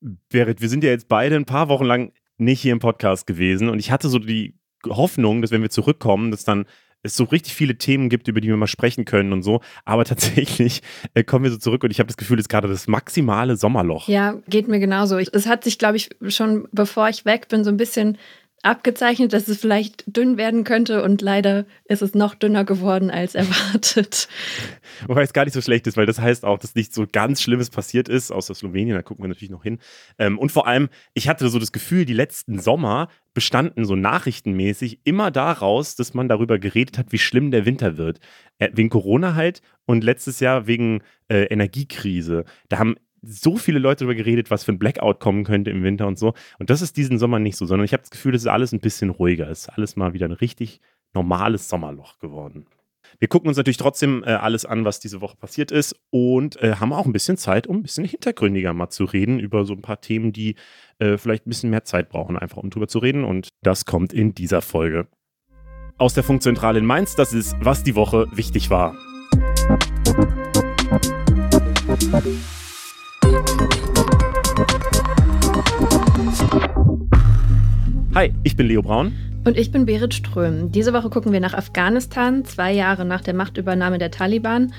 Berit, wir sind ja jetzt beide ein paar Wochen lang nicht hier im Podcast gewesen und ich hatte so die Hoffnung, dass wenn wir zurückkommen, dass dann es so richtig viele Themen gibt, über die wir mal sprechen können und so. Aber tatsächlich äh, kommen wir so zurück und ich habe das Gefühl, es ist gerade das maximale Sommerloch. Ja, geht mir genauso. Es hat sich, glaube ich, schon bevor ich weg bin, so ein bisschen abgezeichnet, dass es vielleicht dünn werden könnte und leider ist es noch dünner geworden als erwartet. Wobei es gar nicht so schlecht ist, weil das heißt auch, dass nichts so ganz Schlimmes passiert ist, außer Slowenien, da gucken wir natürlich noch hin. Ähm, und vor allem, ich hatte so das Gefühl, die letzten Sommer bestanden so nachrichtenmäßig immer daraus, dass man darüber geredet hat, wie schlimm der Winter wird. Äh, wegen Corona halt und letztes Jahr wegen äh, Energiekrise. Da haben so viele Leute darüber geredet, was für ein Blackout kommen könnte im Winter und so. Und das ist diesen Sommer nicht so, sondern ich habe das Gefühl, es ist alles ein bisschen ruhiger. Es ist alles mal wieder ein richtig normales Sommerloch geworden. Wir gucken uns natürlich trotzdem äh, alles an, was diese Woche passiert ist und äh, haben auch ein bisschen Zeit, um ein bisschen hintergründiger mal zu reden über so ein paar Themen, die äh, vielleicht ein bisschen mehr Zeit brauchen, einfach um drüber zu reden. Und das kommt in dieser Folge. Aus der Funkzentrale in Mainz, das ist, was die Woche wichtig war. Hi, ich bin Leo Braun. Und ich bin Berit Ström. Diese Woche gucken wir nach Afghanistan, zwei Jahre nach der Machtübernahme der Taliban.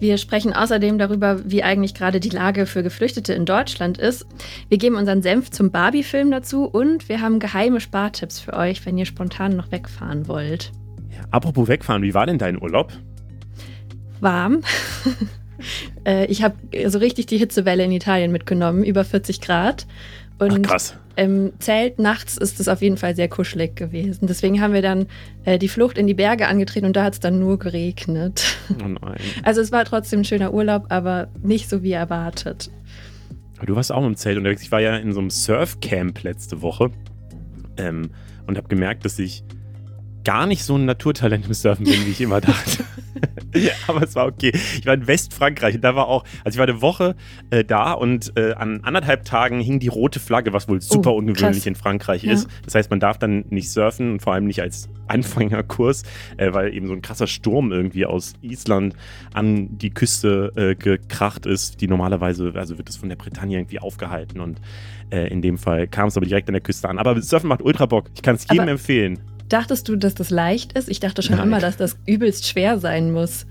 Wir sprechen außerdem darüber, wie eigentlich gerade die Lage für Geflüchtete in Deutschland ist. Wir geben unseren Senf zum Barbie-Film dazu und wir haben geheime Spartipps für euch, wenn ihr spontan noch wegfahren wollt. Ja, apropos wegfahren, wie war denn dein Urlaub? Warm. Äh, ich habe so richtig die Hitzewelle in Italien mitgenommen, über 40 Grad. Und Ach, krass. Im Zelt nachts ist es auf jeden Fall sehr kuschelig gewesen. Deswegen haben wir dann äh, die Flucht in die Berge angetreten und da hat es dann nur geregnet. Oh nein. Also es war trotzdem ein schöner Urlaub, aber nicht so wie erwartet. Aber du warst auch im Zelt unterwegs. Ich war ja in so einem Surfcamp letzte Woche ähm, und habe gemerkt, dass ich gar nicht so ein Naturtalent im Surfen bin, wie ich immer dachte. ja, aber es war okay. Ich war in Westfrankreich und da war auch, also ich war eine Woche äh, da und äh, an anderthalb Tagen hing die rote Flagge, was wohl super oh, ungewöhnlich in Frankreich ja. ist. Das heißt, man darf dann nicht surfen und vor allem nicht als Anfängerkurs, äh, weil eben so ein krasser Sturm irgendwie aus Island an die Küste äh, gekracht ist, die normalerweise, also wird das von der Bretagne irgendwie aufgehalten und äh, in dem Fall kam es aber direkt an der Küste an. Aber Surfen macht ultra Bock. Ich kann es jedem aber empfehlen. Dachtest du, dass das leicht ist? Ich dachte schon Nein. immer, dass das übelst schwer sein muss.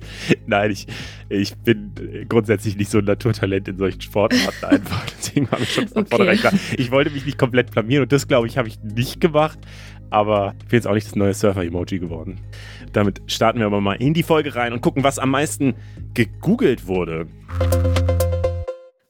Nein, ich, ich bin grundsätzlich nicht so ein Naturtalent in solchen Sportarten einfach. Deswegen habe ich schon von okay. vornherein klar. Ich wollte mich nicht komplett blamieren und das, glaube ich, habe ich nicht gemacht. Aber ich bin jetzt auch nicht das neue Surfer-Emoji geworden. Damit starten wir aber mal in die Folge rein und gucken, was am meisten gegoogelt wurde.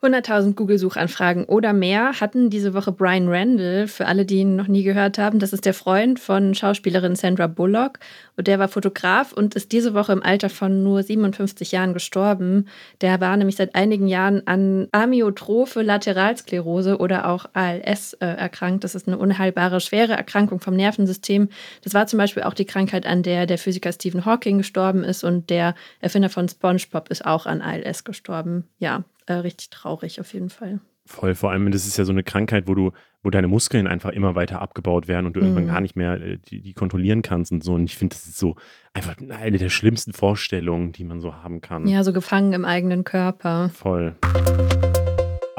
100.000 Google-Suchanfragen oder mehr hatten diese Woche Brian Randall. Für alle, die ihn noch nie gehört haben, das ist der Freund von Schauspielerin Sandra Bullock. Und der war Fotograf und ist diese Woche im Alter von nur 57 Jahren gestorben. Der war nämlich seit einigen Jahren an Amyotrophe Lateralsklerose oder auch ALS äh, erkrankt. Das ist eine unheilbare, schwere Erkrankung vom Nervensystem. Das war zum Beispiel auch die Krankheit, an der der Physiker Stephen Hawking gestorben ist und der Erfinder von SpongeBob ist auch an ALS gestorben. Ja, äh, richtig traurig auf jeden Fall. Voll, vor allem, das ist ja so eine Krankheit, wo du, wo deine Muskeln einfach immer weiter abgebaut werden und du mhm. irgendwann gar nicht mehr äh, die, die, kontrollieren kannst und so. Und ich finde, das ist so einfach eine der schlimmsten Vorstellungen, die man so haben kann. Ja, so gefangen im eigenen Körper. Voll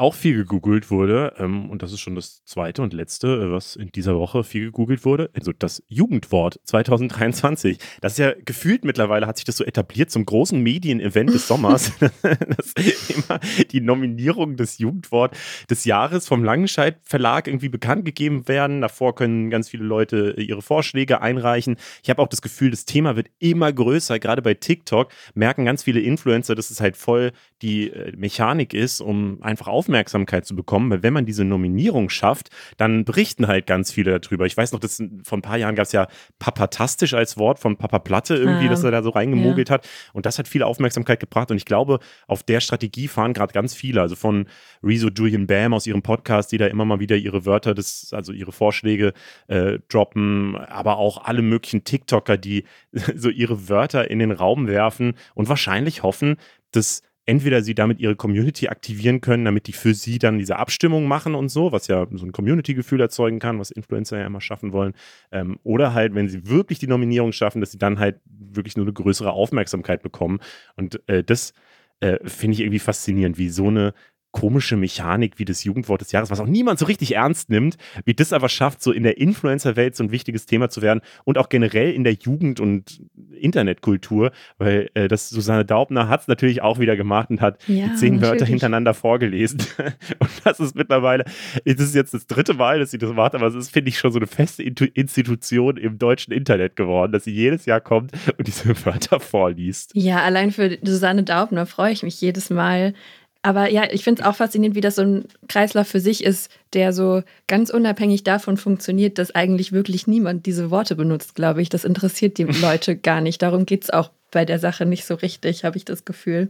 auch viel gegoogelt wurde, ähm, und das ist schon das zweite und letzte, äh, was in dieser Woche viel gegoogelt wurde, also das Jugendwort 2023. Das ist ja gefühlt mittlerweile hat sich das so etabliert zum großen Medienevent des Sommers, dass immer die Nominierung des Jugendwort des Jahres vom Langenscheid Verlag irgendwie bekannt gegeben werden. Davor können ganz viele Leute ihre Vorschläge einreichen. Ich habe auch das Gefühl, das Thema wird immer größer. Gerade bei TikTok merken ganz viele Influencer, dass es halt voll die äh, Mechanik ist, um einfach aufmerksam Aufmerksamkeit zu bekommen, weil wenn man diese Nominierung schafft, dann berichten halt ganz viele darüber. Ich weiß noch, dass vor ein paar Jahren gab es ja Papatastisch als Wort von Papa Platte irgendwie, ah, dass er da so reingemogelt ja. hat. Und das hat viel Aufmerksamkeit gebracht. Und ich glaube, auf der Strategie fahren gerade ganz viele. Also von Rezo Julian Bam aus ihrem Podcast, die da immer mal wieder ihre Wörter, des, also ihre Vorschläge äh, droppen, aber auch alle möglichen TikToker, die so ihre Wörter in den Raum werfen und wahrscheinlich hoffen, dass entweder sie damit ihre Community aktivieren können, damit die für sie dann diese Abstimmung machen und so, was ja so ein Community-Gefühl erzeugen kann, was Influencer ja immer schaffen wollen. Ähm, oder halt, wenn sie wirklich die Nominierung schaffen, dass sie dann halt wirklich nur eine größere Aufmerksamkeit bekommen. Und äh, das äh, finde ich irgendwie faszinierend, wie so eine komische Mechanik wie das Jugendwort des Jahres, was auch niemand so richtig ernst nimmt, wie das aber schafft, so in der Influencer-Welt so ein wichtiges Thema zu werden und auch generell in der Jugend- und Internetkultur, weil äh, das Susanne Daubner hat es natürlich auch wieder gemacht und hat ja, die zehn Wörter hintereinander vorgelesen. und das ist mittlerweile, das ist jetzt das dritte Mal, dass sie das macht, aber es ist, finde ich, schon so eine feste Institution im deutschen Internet geworden, dass sie jedes Jahr kommt und diese Wörter vorliest. Ja, allein für Susanne Daubner freue ich mich jedes Mal, aber ja, ich finde es auch faszinierend, wie das so ein Kreislauf für sich ist, der so ganz unabhängig davon funktioniert, dass eigentlich wirklich niemand diese Worte benutzt, glaube ich. Das interessiert die Leute gar nicht. Darum geht es auch bei der Sache nicht so richtig, habe ich das Gefühl.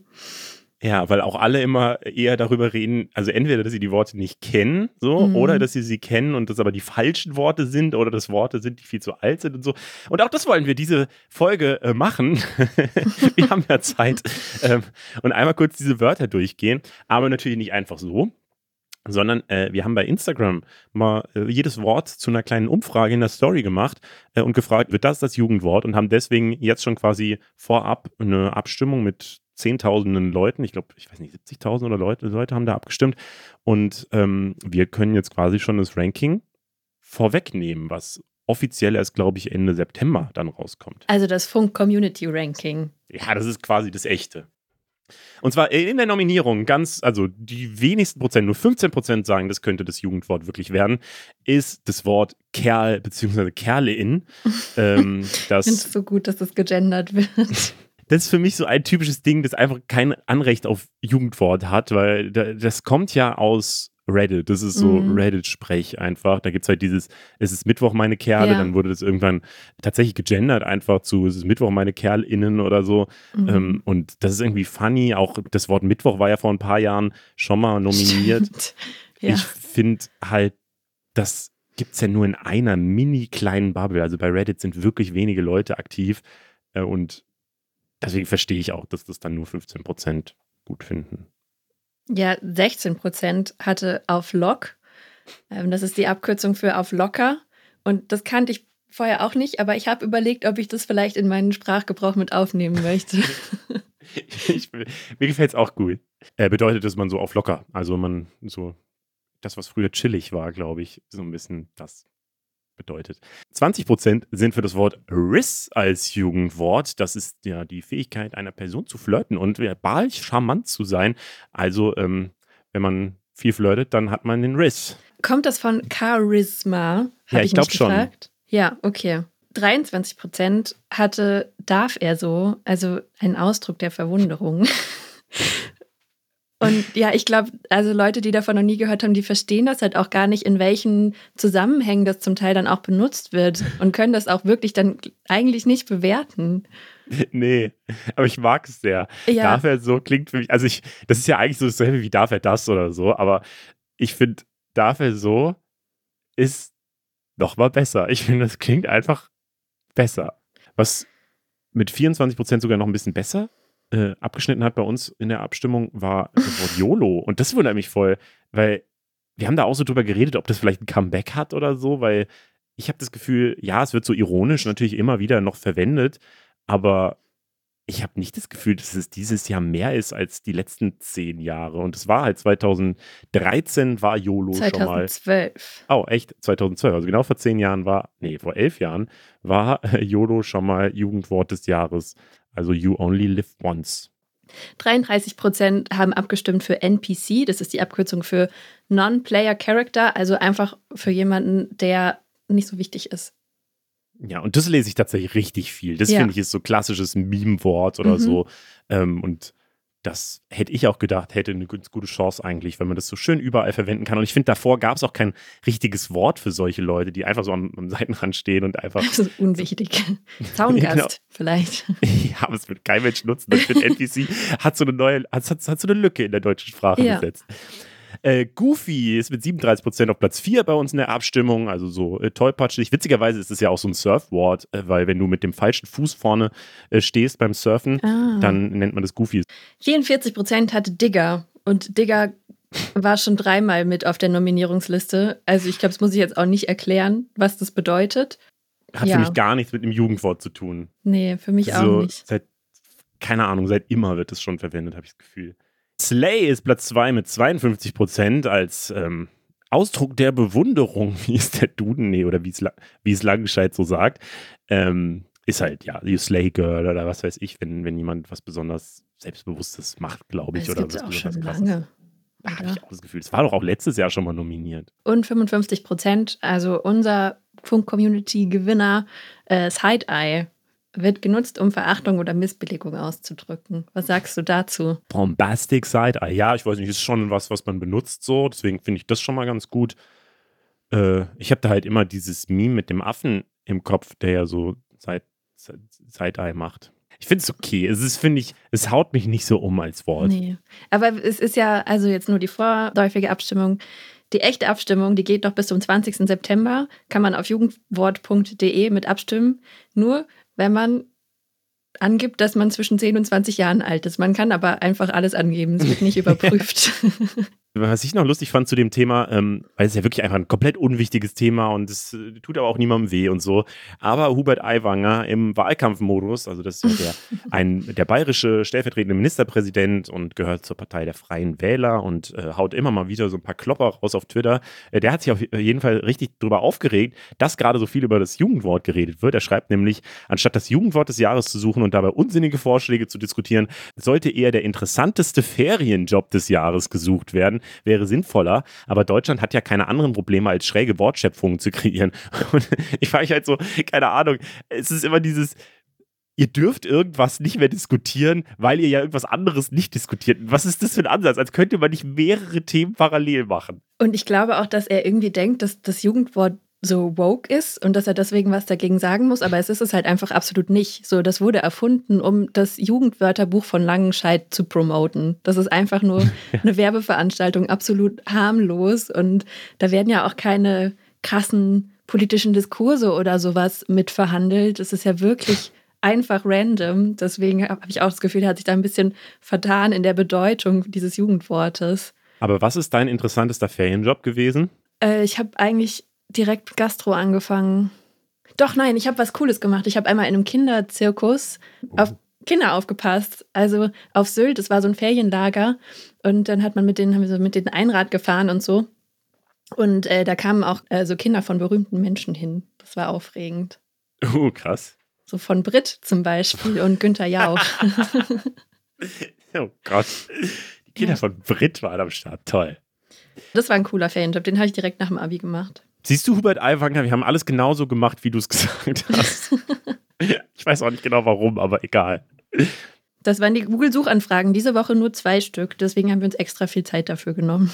Ja, weil auch alle immer eher darüber reden, also entweder, dass sie die Worte nicht kennen, so, mhm. oder dass sie sie kennen und das aber die falschen Worte sind oder dass Worte sind, die viel zu alt sind und so. Und auch das wollen wir diese Folge äh, machen. wir haben ja Zeit. Ähm, und einmal kurz diese Wörter durchgehen, aber natürlich nicht einfach so, sondern äh, wir haben bei Instagram mal äh, jedes Wort zu einer kleinen Umfrage in der Story gemacht äh, und gefragt, wird das das Jugendwort? Und haben deswegen jetzt schon quasi vorab eine Abstimmung mit Zehntausenden Leuten, ich glaube, ich weiß nicht, 70.000 oder Leute, Leute haben da abgestimmt. Und ähm, wir können jetzt quasi schon das Ranking vorwegnehmen, was offiziell erst, glaube ich, Ende September dann rauskommt. Also das Funk Community Ranking. Ja, das ist quasi das echte. Und zwar in der Nominierung, ganz, also die wenigsten Prozent, nur 15 Prozent sagen, das könnte das Jugendwort wirklich werden, ist das Wort Kerl bzw. Kerlein. ähm, das ich finde es so gut, dass das gegendert wird das ist für mich so ein typisches Ding, das einfach kein Anrecht auf Jugendwort hat, weil das kommt ja aus Reddit. Das ist so mhm. Reddit-Sprech einfach. Da gibt es halt dieses, es ist Mittwoch meine Kerle, ja. dann wurde das irgendwann tatsächlich gegendert einfach zu, es ist Mittwoch meine KerlInnen oder so. Mhm. Ähm, und das ist irgendwie funny. Auch das Wort Mittwoch war ja vor ein paar Jahren schon mal nominiert. Ja. Ich finde halt, das gibt es ja nur in einer mini kleinen Bubble. Also bei Reddit sind wirklich wenige Leute aktiv. Äh, und Deswegen verstehe ich auch, dass das dann nur 15 Prozent gut finden. Ja, 16 Prozent hatte auf Lock. Ähm, das ist die Abkürzung für auf locker. Und das kannte ich vorher auch nicht, aber ich habe überlegt, ob ich das vielleicht in meinen Sprachgebrauch mit aufnehmen möchte. ich, mir gefällt es auch gut. Äh, bedeutet, dass man so auf locker, also man so das, was früher chillig war, glaube ich, so ein bisschen das bedeutet. 20 Prozent sind für das Wort Riss als Jugendwort. Das ist ja die Fähigkeit einer Person zu flirten und verbal charmant zu sein. Also, ähm, wenn man viel flirtet, dann hat man den Riss. Kommt das von Charisma? Ja, ich, ich glaube schon. Ja, okay. 23 Prozent hatte, darf er so, also ein Ausdruck der Verwunderung. Und ja, ich glaube, also Leute, die davon noch nie gehört haben, die verstehen das halt auch gar nicht, in welchen Zusammenhängen das zum Teil dann auch benutzt wird und können das auch wirklich dann eigentlich nicht bewerten. Nee, aber ich mag es sehr. Ja. Darf er so klingt für mich, also ich, das ist ja eigentlich so dasselbe wie darf er das oder so, aber ich finde, darf er so ist noch mal besser. Ich finde, das klingt einfach besser. Was mit 24 Prozent sogar noch ein bisschen besser äh, abgeschnitten hat bei uns in der Abstimmung, war das Wort YOLO. Und das wundert mich voll, weil wir haben da auch so drüber geredet, ob das vielleicht ein Comeback hat oder so, weil ich habe das Gefühl, ja, es wird so ironisch natürlich immer wieder noch verwendet, aber ich habe nicht das Gefühl, dass es dieses Jahr mehr ist als die letzten zehn Jahre. Und es war halt 2013 war YOLO 2012. schon mal. 2012. Oh, echt? 2012. Also genau vor zehn Jahren war, nee, vor elf Jahren war YOLO schon mal Jugendwort des Jahres. Also You Only Live Once. 33 Prozent haben abgestimmt für NPC. Das ist die Abkürzung für Non-Player Character, also einfach für jemanden, der nicht so wichtig ist. Ja, und das lese ich tatsächlich richtig viel. Das ja. finde ich ist so klassisches Meme-Wort oder mhm. so. Ähm, und das hätte ich auch gedacht, hätte eine ganz gute Chance eigentlich, wenn man das so schön überall verwenden kann. Und ich finde, davor gab es auch kein richtiges Wort für solche Leute, die einfach so am, am Seitenrand stehen und einfach. Also unwichtig. Zaungast genau. vielleicht. Ja, aber es wird kein Mensch nutzen. Das wird NPC hat so eine neue, hat, hat, hat so eine Lücke in der deutschen Sprache ja. gesetzt. Äh, Goofy ist mit 37% auf Platz 4 bei uns in der Abstimmung, also so äh, tollpatschig. Witzigerweise ist es ja auch so ein Surfwort, äh, weil wenn du mit dem falschen Fuß vorne äh, stehst beim Surfen, ah. dann nennt man das Goofy. 44% hatte Digger und Digger war schon dreimal mit auf der Nominierungsliste. Also ich glaube, das muss ich jetzt auch nicht erklären, was das bedeutet. Hat ja. für mich gar nichts mit dem Jugendwort zu tun. Nee, für mich so, auch nicht. Seit, keine Ahnung, seit immer wird es schon verwendet, habe ich das Gefühl. Slay ist Platz 2 mit 52 Prozent als ähm, Ausdruck der Bewunderung, wie es der Duden, nee, oder wie es, wie es Langenscheid so sagt. Ähm, ist halt, ja, die Slay Girl oder was weiß ich, wenn, wenn jemand was besonders Selbstbewusstes macht, glaube ich. Das oder was auch schon lange. Habe ich auch das Gefühl. Es war doch auch letztes Jahr schon mal nominiert. Und 55 Prozent, also unser Funk-Community-Gewinner äh, Side-Eye, wird genutzt, um Verachtung oder Missbilligung auszudrücken. Was sagst du dazu? Bombastic Side Eye. Ja, ich weiß nicht, ist schon was, was man benutzt so. Deswegen finde ich das schon mal ganz gut. Äh, ich habe da halt immer dieses Meme mit dem Affen im Kopf, der ja so Side, Side Eye macht. Ich finde es okay. Es ist, finde ich, es haut mich nicht so um als Wort. Nee. Aber es ist ja also jetzt nur die vorläufige Abstimmung. Die echte Abstimmung, die geht noch bis zum 20. September. Kann man auf jugendwort.de mit abstimmen. Nur wenn man angibt, dass man zwischen 10 und 20 Jahren alt ist. Man kann aber einfach alles angeben. Es wird nicht überprüft. Was ich noch lustig fand zu dem Thema, ähm, weil es ja wirklich einfach ein komplett unwichtiges Thema und es äh, tut aber auch niemandem weh und so. Aber Hubert Aiwanger im Wahlkampfmodus, also das ist ja der, ein, der bayerische stellvertretende Ministerpräsident und gehört zur Partei der Freien Wähler und äh, haut immer mal wieder so ein paar Klopper raus auf Twitter. Äh, der hat sich auf jeden Fall richtig drüber aufgeregt, dass gerade so viel über das Jugendwort geredet wird. Er schreibt nämlich, anstatt das Jugendwort des Jahres zu suchen und dabei unsinnige Vorschläge zu diskutieren, sollte eher der interessanteste Ferienjob des Jahres gesucht werden wäre sinnvoller, aber Deutschland hat ja keine anderen Probleme, als schräge Wortschöpfungen zu kreieren. Und ich frage mich halt so, keine Ahnung, es ist immer dieses, ihr dürft irgendwas nicht mehr diskutieren, weil ihr ja irgendwas anderes nicht diskutiert. Was ist das für ein Ansatz? Als könnte man nicht mehrere Themen parallel machen. Und ich glaube auch, dass er irgendwie denkt, dass das Jugendwort so woke ist und dass er deswegen was dagegen sagen muss, aber es ist es halt einfach absolut nicht. So, das wurde erfunden, um das Jugendwörterbuch von Langenscheid zu promoten. Das ist einfach nur eine Werbeveranstaltung, absolut harmlos und da werden ja auch keine krassen politischen Diskurse oder sowas mitverhandelt. Es ist ja wirklich einfach random. Deswegen habe ich auch das Gefühl, er hat sich da ein bisschen vertan in der Bedeutung dieses Jugendwortes. Aber was ist dein interessantester Ferienjob gewesen? Äh, ich habe eigentlich direkt Gastro angefangen. Doch, nein, ich habe was Cooles gemacht. Ich habe einmal in einem Kinderzirkus auf Kinder aufgepasst. Also auf Sylt, es war so ein Ferienlager. Und dann hat man mit denen, haben wir so mit denen Einrad gefahren und so. Und äh, da kamen auch äh, so Kinder von berühmten Menschen hin. Das war aufregend. Oh, krass. So von Brit zum Beispiel und Günther Jauch. oh Gott. Die Kinder ja. von Brit waren am Start. Toll. Das war ein cooler Ferienjob. Den habe ich direkt nach dem Abi gemacht. Siehst du, Hubert Aiwanger, wir haben alles genauso gemacht, wie du es gesagt hast. ich weiß auch nicht genau warum, aber egal. Das waren die Google-Suchanfragen. Diese Woche nur zwei Stück. Deswegen haben wir uns extra viel Zeit dafür genommen.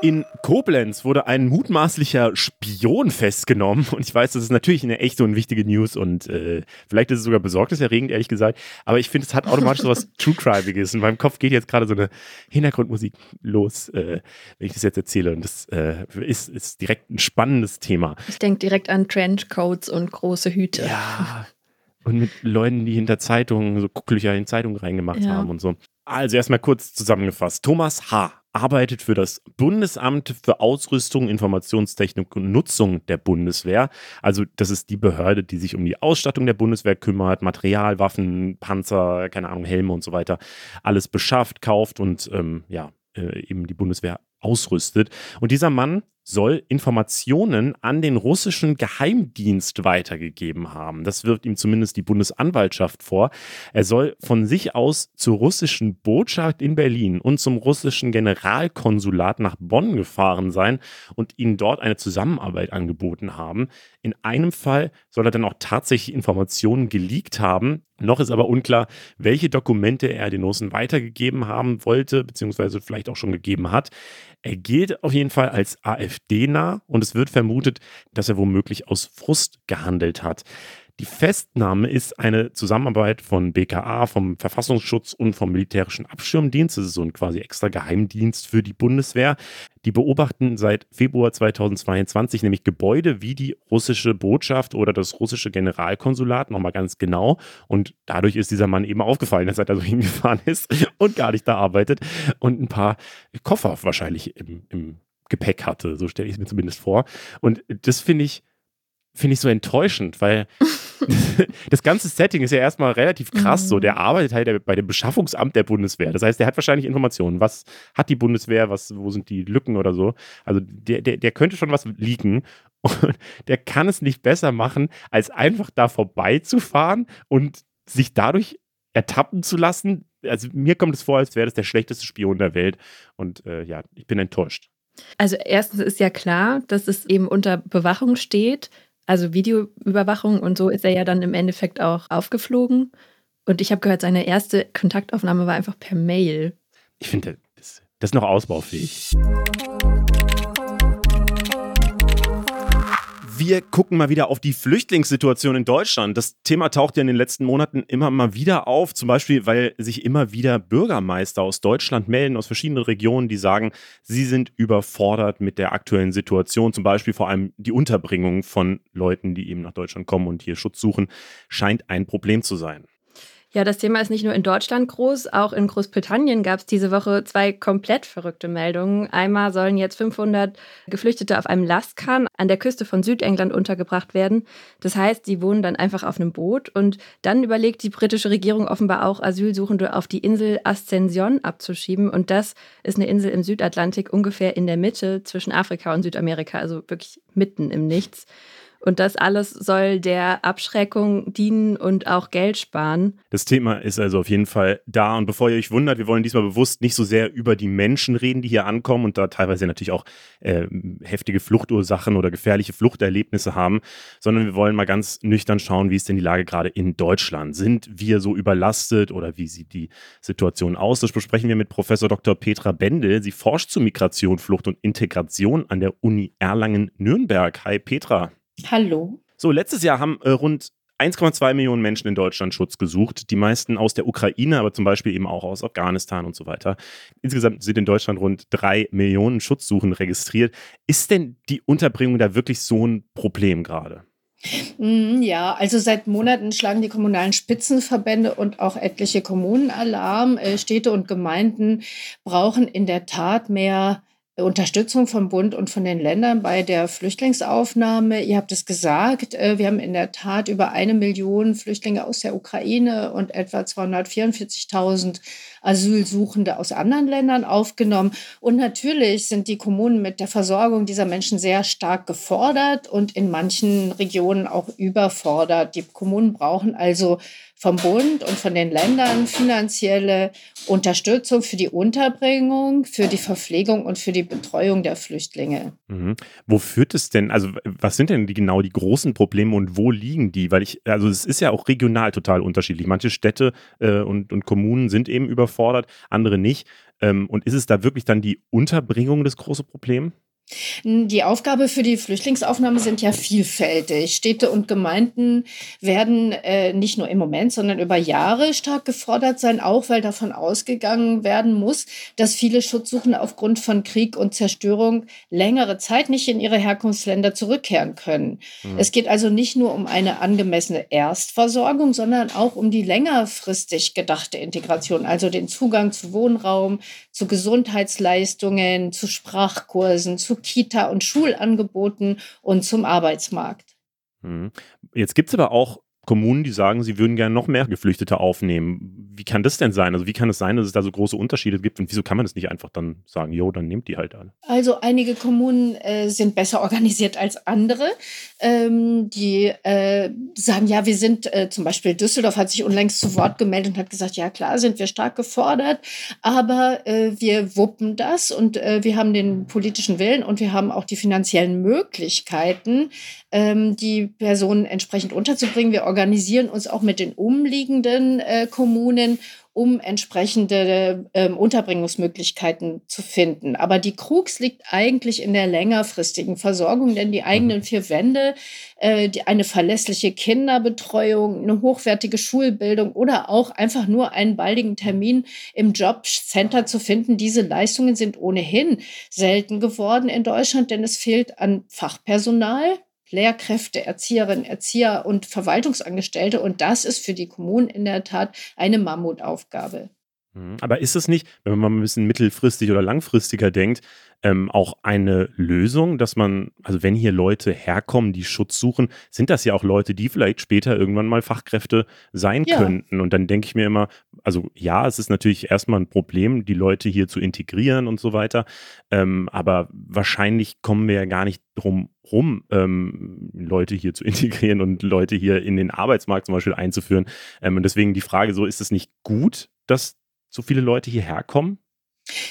In Koblenz wurde ein mutmaßlicher Spion festgenommen. Und ich weiß, das ist natürlich eine echte und wichtige News und äh, vielleicht ist es sogar besorgniserregend, ehrlich gesagt. Aber ich finde, es hat automatisch so was True Crimiges. In meinem Kopf geht jetzt gerade so eine Hintergrundmusik los, äh, wenn ich das jetzt erzähle. Und das äh, ist, ist direkt ein spannendes Thema. Ich denke direkt an Trenchcoats und große Hüte. Ja. Und mit Leuten, die hinter Zeitungen, so Gucklöcher in Zeitungen reingemacht ja. haben und so. Also erstmal kurz zusammengefasst. Thomas H arbeitet für das Bundesamt für Ausrüstung, Informationstechnik und Nutzung der Bundeswehr. Also das ist die Behörde, die sich um die Ausstattung der Bundeswehr kümmert, Material, Waffen, Panzer, keine Ahnung, Helme und so weiter, alles beschafft, kauft und ähm, ja, äh, eben die Bundeswehr ausrüstet. Und dieser Mann soll Informationen an den russischen Geheimdienst weitergegeben haben. Das wirft ihm zumindest die Bundesanwaltschaft vor. Er soll von sich aus zur russischen Botschaft in Berlin und zum russischen Generalkonsulat nach Bonn gefahren sein und ihnen dort eine Zusammenarbeit angeboten haben. In einem Fall soll er dann auch tatsächlich Informationen geleakt haben. Noch ist aber unklar, welche Dokumente er den Russen weitergegeben haben wollte, beziehungsweise vielleicht auch schon gegeben hat. Er gilt auf jeden Fall als AfD-nah und es wird vermutet, dass er womöglich aus Frust gehandelt hat. Die Festnahme ist eine Zusammenarbeit von BKA, vom Verfassungsschutz und vom Militärischen Abschirmdienst. Das ist so ein quasi extra Geheimdienst für die Bundeswehr. Die beobachten seit Februar 2022 nämlich Gebäude wie die russische Botschaft oder das russische Generalkonsulat nochmal ganz genau. Und dadurch ist dieser Mann eben aufgefallen, dass er da so hingefahren ist und gar nicht da arbeitet und ein paar Koffer wahrscheinlich im, im Gepäck hatte. So stelle ich es mir zumindest vor. Und das finde ich, finde ich so enttäuschend, weil das ganze Setting ist ja erstmal relativ krass. Mhm. So, der arbeitet halt bei dem Beschaffungsamt der Bundeswehr. Das heißt, der hat wahrscheinlich Informationen. Was hat die Bundeswehr? Was, wo sind die Lücken oder so? Also, der, der, der könnte schon was liegen. Und der kann es nicht besser machen, als einfach da vorbeizufahren und sich dadurch ertappen zu lassen. Also, mir kommt es vor, als wäre das der schlechteste Spion der Welt. Und äh, ja, ich bin enttäuscht. Also erstens ist ja klar, dass es eben unter Bewachung steht, also Videoüberwachung und so ist er ja dann im Endeffekt auch aufgeflogen. Und ich habe gehört, seine erste Kontaktaufnahme war einfach per Mail. Ich finde, das, ist noch ausbaufähig. Wir gucken mal wieder auf die Flüchtlingssituation in Deutschland. Das Thema taucht ja in den letzten Monaten immer mal wieder auf, zum Beispiel, weil sich immer wieder Bürgermeister aus Deutschland melden, aus verschiedenen Regionen, die sagen, sie sind überfordert mit der aktuellen Situation. Zum Beispiel vor allem die Unterbringung von Leuten, die eben nach Deutschland kommen und hier Schutz suchen, scheint ein Problem zu sein. Ja, das Thema ist nicht nur in Deutschland groß, auch in Großbritannien gab es diese Woche zwei komplett verrückte Meldungen. Einmal sollen jetzt 500 Geflüchtete auf einem Lastkahn an der Küste von Südengland untergebracht werden. Das heißt, die wohnen dann einfach auf einem Boot und dann überlegt die britische Regierung offenbar auch Asylsuchende auf die Insel Ascension abzuschieben und das ist eine Insel im Südatlantik ungefähr in der Mitte zwischen Afrika und Südamerika, also wirklich mitten im Nichts. Und das alles soll der Abschreckung dienen und auch Geld sparen. Das Thema ist also auf jeden Fall da. Und bevor ihr euch wundert, wir wollen diesmal bewusst nicht so sehr über die Menschen reden, die hier ankommen und da teilweise natürlich auch äh, heftige Fluchtursachen oder gefährliche Fluchterlebnisse haben, sondern wir wollen mal ganz nüchtern schauen, wie ist denn die Lage gerade in Deutschland? Sind wir so überlastet oder wie sieht die Situation aus? Das besprechen wir mit Professor Dr. Petra Bendel. Sie forscht zu Migration, Flucht und Integration an der Uni Erlangen-Nürnberg. Hi Petra. Hallo. So, letztes Jahr haben äh, rund 1,2 Millionen Menschen in Deutschland Schutz gesucht. Die meisten aus der Ukraine, aber zum Beispiel eben auch aus Afghanistan und so weiter. Insgesamt sind in Deutschland rund drei Millionen Schutzsuchen registriert. Ist denn die Unterbringung da wirklich so ein Problem gerade? Mm, ja, also seit Monaten schlagen die kommunalen Spitzenverbände und auch etliche Kommunen Alarm. Äh, Städte und Gemeinden brauchen in der Tat mehr Unterstützung vom Bund und von den Ländern bei der Flüchtlingsaufnahme. Ihr habt es gesagt, äh, wir haben in der Tat über eine Million Flüchtlinge aus der Ukraine und etwa 244.000 Asylsuchende aus anderen Ländern aufgenommen. Und natürlich sind die Kommunen mit der Versorgung dieser Menschen sehr stark gefordert und in manchen Regionen auch überfordert. Die Kommunen brauchen also vom Bund und von den Ländern finanzielle Unterstützung für die Unterbringung, für die Verpflegung und für die Betreuung der Flüchtlinge. Mhm. Wo führt es denn, also was sind denn die, genau die großen Probleme und wo liegen die? Weil ich, also es ist ja auch regional total unterschiedlich. Manche Städte äh, und, und Kommunen sind eben überfordert, andere nicht. Ähm, und ist es da wirklich dann die Unterbringung das große Problem? Die Aufgabe für die Flüchtlingsaufnahme sind ja vielfältig. Städte und Gemeinden werden äh, nicht nur im Moment, sondern über Jahre stark gefordert sein, auch weil davon ausgegangen werden muss, dass viele Schutzsuchende aufgrund von Krieg und Zerstörung längere Zeit nicht in ihre Herkunftsländer zurückkehren können. Mhm. Es geht also nicht nur um eine angemessene Erstversorgung, sondern auch um die längerfristig gedachte Integration, also den Zugang zu Wohnraum, zu Gesundheitsleistungen, zu Sprachkursen, zu Kita- und Schulangeboten und zum Arbeitsmarkt. Mhm. Jetzt gibt es aber auch Kommunen, die sagen, sie würden gerne noch mehr Geflüchtete aufnehmen. Wie kann das denn sein? Also wie kann es sein, dass es da so große Unterschiede gibt und wieso kann man das nicht einfach dann sagen, jo, dann nehmt die halt alle? Also einige Kommunen äh, sind besser organisiert als andere. Ähm, die äh, sagen, ja, wir sind äh, zum Beispiel Düsseldorf hat sich unlängst zu Wort gemeldet und hat gesagt, ja klar, sind wir stark gefordert, aber äh, wir wuppen das und äh, wir haben den politischen Willen und wir haben auch die finanziellen Möglichkeiten, ähm, die Personen entsprechend unterzubringen. Wir organisieren uns auch mit den umliegenden äh, Kommunen, um entsprechende ähm, Unterbringungsmöglichkeiten zu finden. Aber die Krux liegt eigentlich in der längerfristigen Versorgung, denn die eigenen mhm. vier Wände, äh, die, eine verlässliche Kinderbetreuung, eine hochwertige Schulbildung oder auch einfach nur einen baldigen Termin im Jobcenter zu finden, diese Leistungen sind ohnehin selten geworden in Deutschland, denn es fehlt an Fachpersonal. Lehrkräfte, Erzieherinnen, Erzieher und Verwaltungsangestellte. Und das ist für die Kommunen in der Tat eine Mammutaufgabe. Mhm. Aber ist es nicht, wenn man mal ein bisschen mittelfristig oder langfristiger denkt, ähm, auch eine Lösung, dass man, also wenn hier Leute herkommen, die Schutz suchen, sind das ja auch Leute, die vielleicht später irgendwann mal Fachkräfte sein ja. könnten. Und dann denke ich mir immer, also ja, es ist natürlich erstmal ein Problem, die Leute hier zu integrieren und so weiter. Ähm, aber wahrscheinlich kommen wir ja gar nicht drum rum, ähm, Leute hier zu integrieren und Leute hier in den Arbeitsmarkt zum Beispiel einzuführen. Ähm, und deswegen die Frage so, ist es nicht gut, dass so viele Leute hierher kommen?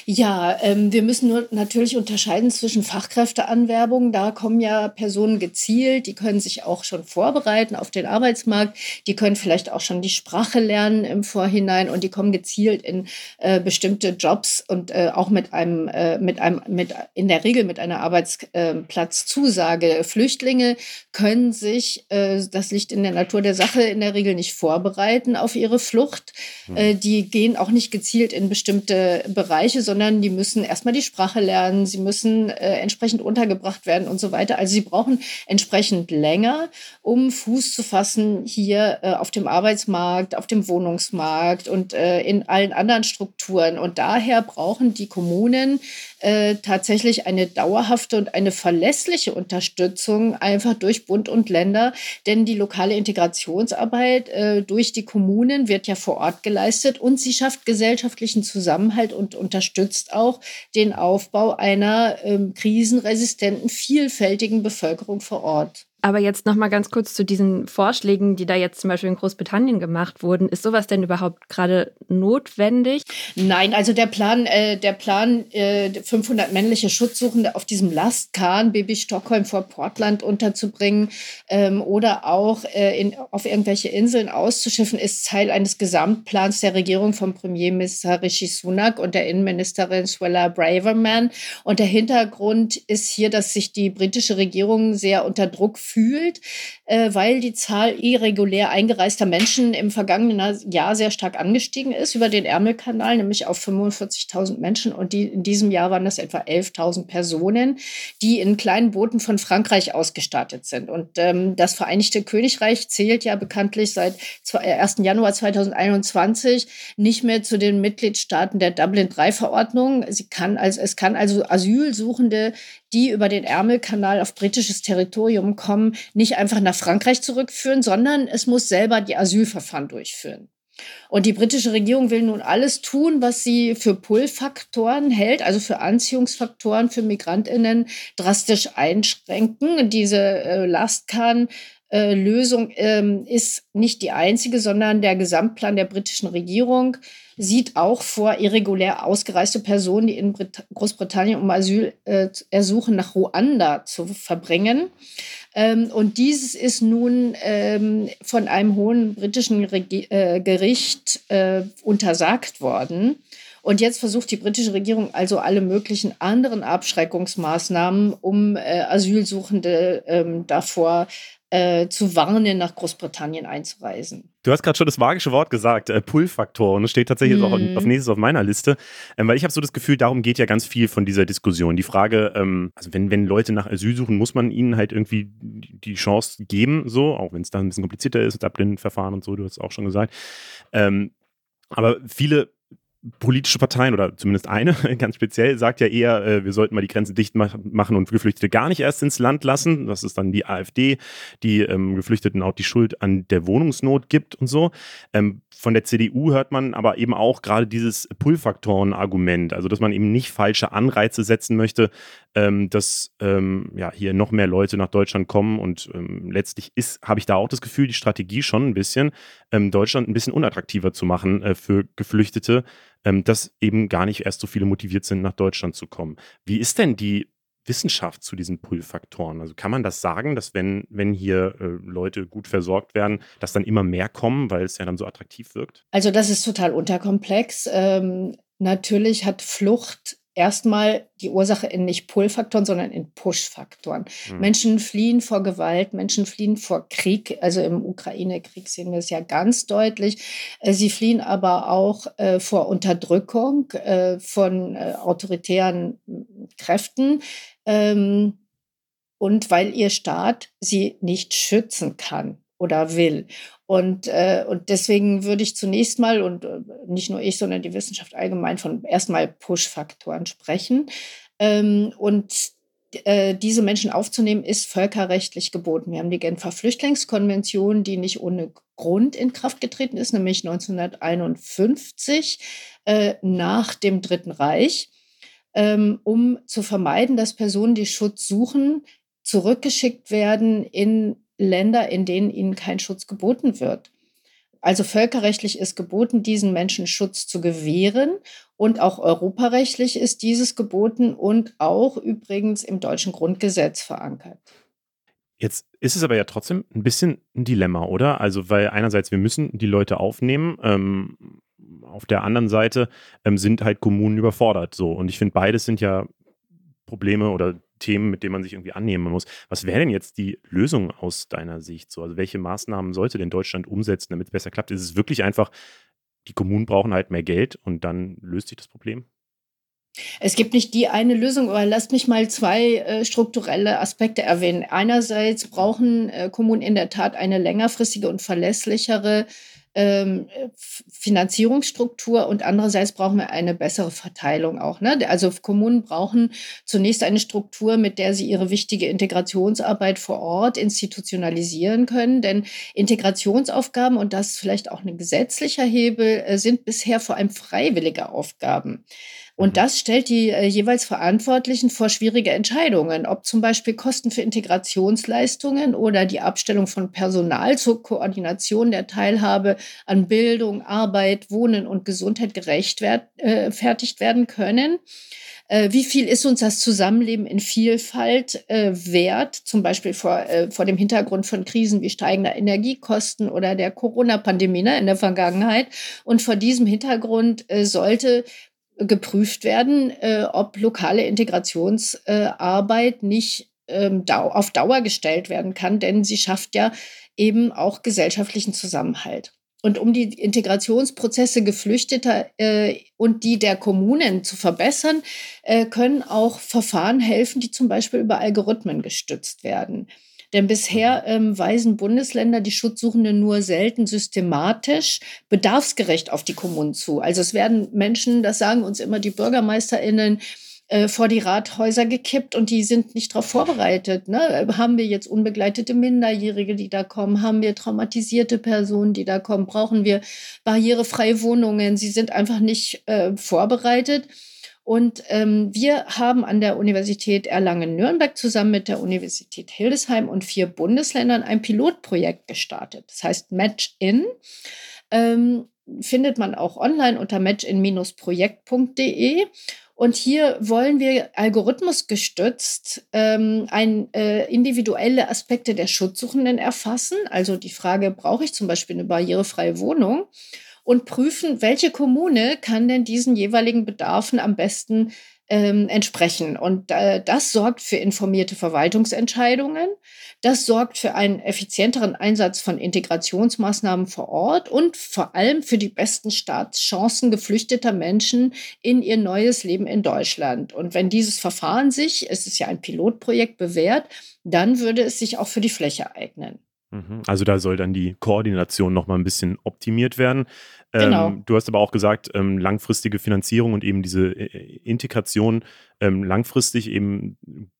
Ja, ähm, wir müssen nur natürlich unterscheiden zwischen Fachkräfteanwerbung. Da kommen ja Personen gezielt, die können sich auch schon vorbereiten auf den Arbeitsmarkt, die können vielleicht auch schon die Sprache lernen im Vorhinein und die kommen gezielt in äh, bestimmte Jobs und äh, auch mit einem, äh, mit einem, mit in der Regel mit einer Arbeitsplatzzusage. Flüchtlinge können sich, äh, das liegt in der Natur der Sache, in der Regel nicht vorbereiten auf ihre Flucht. Hm. die gehen auch nicht gezielt in bestimmte Bereiche Bereiche, sondern die müssen erstmal die Sprache lernen, sie müssen äh, entsprechend untergebracht werden und so weiter. Also sie brauchen entsprechend länger, um Fuß zu fassen hier äh, auf dem Arbeitsmarkt, auf dem Wohnungsmarkt und äh, in allen anderen Strukturen. Und daher brauchen die Kommunen äh, tatsächlich eine dauerhafte und eine verlässliche Unterstützung einfach durch Bund und Länder. Denn die lokale Integrationsarbeit äh, durch die Kommunen wird ja vor Ort geleistet und sie schafft gesellschaftlichen Zusammenhalt und unterstützt auch den Aufbau einer ähm, krisenresistenten, vielfältigen Bevölkerung vor Ort. Aber jetzt noch mal ganz kurz zu diesen Vorschlägen, die da jetzt zum Beispiel in Großbritannien gemacht wurden. Ist sowas denn überhaupt gerade notwendig? Nein, also der Plan, äh, der Plan, äh, 500 männliche Schutzsuchende auf diesem Lastkahn Baby Stockholm vor Portland unterzubringen ähm, oder auch äh, in, auf irgendwelche Inseln auszuschiffen, ist Teil eines Gesamtplans der Regierung vom Premierminister Rishi Sunak und der Innenministerin Swella Braverman. Und der Hintergrund ist hier, dass sich die britische Regierung sehr unter Druck fühlt, äh, weil die Zahl irregulär eingereister Menschen im vergangenen Jahr sehr stark angestiegen ist über den Ärmelkanal, nämlich auf 45.000 Menschen. Und die, in diesem Jahr waren das etwa 11.000 Personen, die in kleinen Booten von Frankreich ausgestattet sind. Und ähm, das Vereinigte Königreich zählt ja bekanntlich seit 1. Äh, Januar 2021 nicht mehr zu den Mitgliedstaaten der Dublin-III-Verordnung. Sie kann also, es kann also Asylsuchende, die über den Ärmelkanal auf britisches Territorium kommen, nicht einfach nach Frankreich zurückführen, sondern es muss selber die Asylverfahren durchführen. Und die britische Regierung will nun alles tun, was sie für Pull-Faktoren hält, also für Anziehungsfaktoren für Migrantinnen drastisch einschränken. Diese äh, Lastkahn äh, Lösung ähm, ist nicht die einzige, sondern der Gesamtplan der britischen Regierung sieht auch vor, irregulär ausgereiste Personen, die in Brit Großbritannien um Asyl äh, ersuchen, nach Ruanda zu verbringen. Ähm, und dieses ist nun ähm, von einem hohen britischen Regi äh, Gericht äh, untersagt worden. Und jetzt versucht die britische Regierung also alle möglichen anderen Abschreckungsmaßnahmen, um äh, Asylsuchende ähm, davor äh, zu warnen, nach Großbritannien einzureisen. Du hast gerade schon das magische Wort gesagt, äh, Pull-Faktor. Und es steht tatsächlich mm. auch auf nächstes auf meiner Liste. Ähm, weil ich habe so das Gefühl, darum geht ja ganz viel von dieser Diskussion. Die Frage, ähm, also wenn, wenn Leute nach Asyl suchen, muss man ihnen halt irgendwie die Chance geben, so, auch wenn es dann ein bisschen komplizierter ist, Dublin-Verfahren und so, du hast es auch schon gesagt. Ähm, aber viele politische Parteien oder zumindest eine ganz speziell sagt ja eher, äh, wir sollten mal die Grenzen dicht machen und Geflüchtete gar nicht erst ins Land lassen. Das ist dann die AfD, die ähm, Geflüchteten auch die Schuld an der Wohnungsnot gibt und so. Ähm, von der CDU hört man aber eben auch gerade dieses Pull-Faktoren-Argument, also dass man eben nicht falsche Anreize setzen möchte, ähm, dass ähm, ja, hier noch mehr Leute nach Deutschland kommen und ähm, letztlich ist, habe ich da auch das Gefühl, die Strategie schon ein bisschen, ähm, Deutschland ein bisschen unattraktiver zu machen äh, für Geflüchtete, ähm, dass eben gar nicht erst so viele motiviert sind, nach Deutschland zu kommen. Wie ist denn die Wissenschaft zu diesen Pull-Faktoren? Also kann man das sagen, dass wenn, wenn hier äh, Leute gut versorgt werden, dass dann immer mehr kommen, weil es ja dann so attraktiv wirkt? Also das ist total unterkomplex. Ähm, natürlich hat Flucht erstmal die Ursache in nicht Pull-Faktoren, sondern in Push-Faktoren. Mhm. Menschen fliehen vor Gewalt, Menschen fliehen vor Krieg. Also im Ukraine-Krieg sehen wir es ja ganz deutlich. Äh, sie fliehen aber auch äh, vor Unterdrückung äh, von äh, autoritären Kräften. Ähm, und weil ihr Staat sie nicht schützen kann. Oder will. Und, äh, und deswegen würde ich zunächst mal, und äh, nicht nur ich, sondern die Wissenschaft allgemein von erstmal Push-Faktoren sprechen. Ähm, und äh, diese Menschen aufzunehmen, ist völkerrechtlich geboten. Wir haben die Genfer Flüchtlingskonvention, die nicht ohne Grund in Kraft getreten ist, nämlich 1951 äh, nach dem Dritten Reich, ähm, um zu vermeiden, dass Personen, die Schutz suchen, zurückgeschickt werden in Länder, in denen ihnen kein Schutz geboten wird. Also völkerrechtlich ist geboten, diesen Menschen Schutz zu gewähren und auch europarechtlich ist dieses geboten und auch übrigens im deutschen Grundgesetz verankert. Jetzt ist es aber ja trotzdem ein bisschen ein Dilemma, oder? Also, weil einerseits wir müssen die Leute aufnehmen, ähm, auf der anderen Seite ähm, sind halt Kommunen überfordert. So. Und ich finde, beides sind ja Probleme oder Themen, mit denen man sich irgendwie annehmen muss. Was wäre denn jetzt die Lösung aus deiner Sicht? So, also welche Maßnahmen sollte denn Deutschland umsetzen, damit es besser klappt? Ist es wirklich einfach, die Kommunen brauchen halt mehr Geld und dann löst sich das Problem? Es gibt nicht die eine Lösung, aber lasst mich mal zwei äh, strukturelle Aspekte erwähnen. Einerseits brauchen äh, Kommunen in der Tat eine längerfristige und verlässlichere ähm, Finanzierungsstruktur und andererseits brauchen wir eine bessere Verteilung auch. Ne? Also Kommunen brauchen zunächst eine Struktur, mit der sie ihre wichtige Integrationsarbeit vor Ort institutionalisieren können, denn Integrationsaufgaben und das vielleicht auch ein gesetzlicher Hebel äh, sind bisher vor allem freiwillige Aufgaben. Und das stellt die äh, jeweils Verantwortlichen vor schwierige Entscheidungen, ob zum Beispiel Kosten für Integrationsleistungen oder die Abstellung von Personal zur Koordination der Teilhabe an Bildung, Arbeit, Wohnen und Gesundheit gerechtfertigt äh, werden können. Äh, wie viel ist uns das Zusammenleben in Vielfalt äh, wert, zum Beispiel vor, äh, vor dem Hintergrund von Krisen wie steigender Energiekosten oder der Corona-Pandemie ne, in der Vergangenheit. Und vor diesem Hintergrund sollte geprüft werden, äh, ob lokale Integrationsarbeit äh, nicht ähm, dau auf Dauer gestellt werden kann, denn sie schafft ja eben auch gesellschaftlichen Zusammenhalt. Und um die Integrationsprozesse Geflüchteter äh, und die der Kommunen zu verbessern, äh, können auch Verfahren helfen, die zum Beispiel über Algorithmen gestützt werden. Denn bisher ähm, weisen Bundesländer die Schutzsuchenden nur selten systematisch bedarfsgerecht auf die Kommunen zu. Also es werden Menschen, das sagen uns immer die BürgermeisterInnen, äh, vor die Rathäuser gekippt und die sind nicht darauf vorbereitet. Ne? Haben wir jetzt unbegleitete Minderjährige, die da kommen? Haben wir traumatisierte Personen, die da kommen? Brauchen wir barrierefreie Wohnungen? Sie sind einfach nicht äh, vorbereitet. Und ähm, wir haben an der Universität Erlangen-Nürnberg zusammen mit der Universität Hildesheim und vier Bundesländern ein Pilotprojekt gestartet. Das heißt Match-In. Ähm, findet man auch online unter matchin-projekt.de. Und hier wollen wir algorithmusgestützt ähm, ein, äh, individuelle Aspekte der Schutzsuchenden erfassen. Also die Frage, brauche ich zum Beispiel eine barrierefreie Wohnung? Und prüfen, welche Kommune kann denn diesen jeweiligen Bedarfen am besten ähm, entsprechen. Und äh, das sorgt für informierte Verwaltungsentscheidungen. Das sorgt für einen effizienteren Einsatz von Integrationsmaßnahmen vor Ort und vor allem für die besten Startchancen geflüchteter Menschen in ihr neues Leben in Deutschland. Und wenn dieses Verfahren sich, es ist ja ein Pilotprojekt, bewährt, dann würde es sich auch für die Fläche eignen. Mhm. Also da soll dann die Koordination noch mal ein bisschen optimiert werden. Genau. Ähm, du hast aber auch gesagt, ähm, langfristige Finanzierung und eben diese äh, Integration ähm, langfristig eben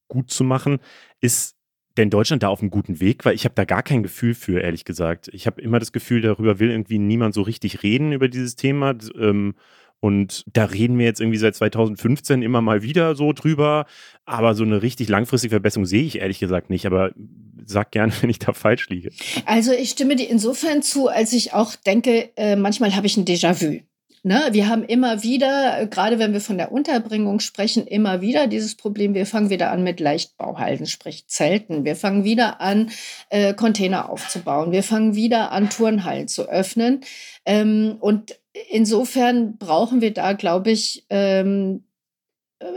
gut zu machen. Ist denn Deutschland da auf einem guten Weg? Weil ich habe da gar kein Gefühl für, ehrlich gesagt. Ich habe immer das Gefühl, darüber will irgendwie niemand so richtig reden über dieses Thema. Ähm, und da reden wir jetzt irgendwie seit 2015 immer mal wieder so drüber. Aber so eine richtig langfristige Verbesserung sehe ich ehrlich gesagt nicht. Aber sag gerne, wenn ich da falsch liege. Also ich stimme dir insofern zu, als ich auch denke, äh, manchmal habe ich ein Déjà-vu. Ne, wir haben immer wieder, gerade wenn wir von der Unterbringung sprechen, immer wieder dieses Problem. Wir fangen wieder an mit Leichtbauhalten, sprich Zelten. Wir fangen wieder an, äh, Container aufzubauen. Wir fangen wieder an, Turnhallen zu öffnen. Ähm, und insofern brauchen wir da, glaube ich, ähm,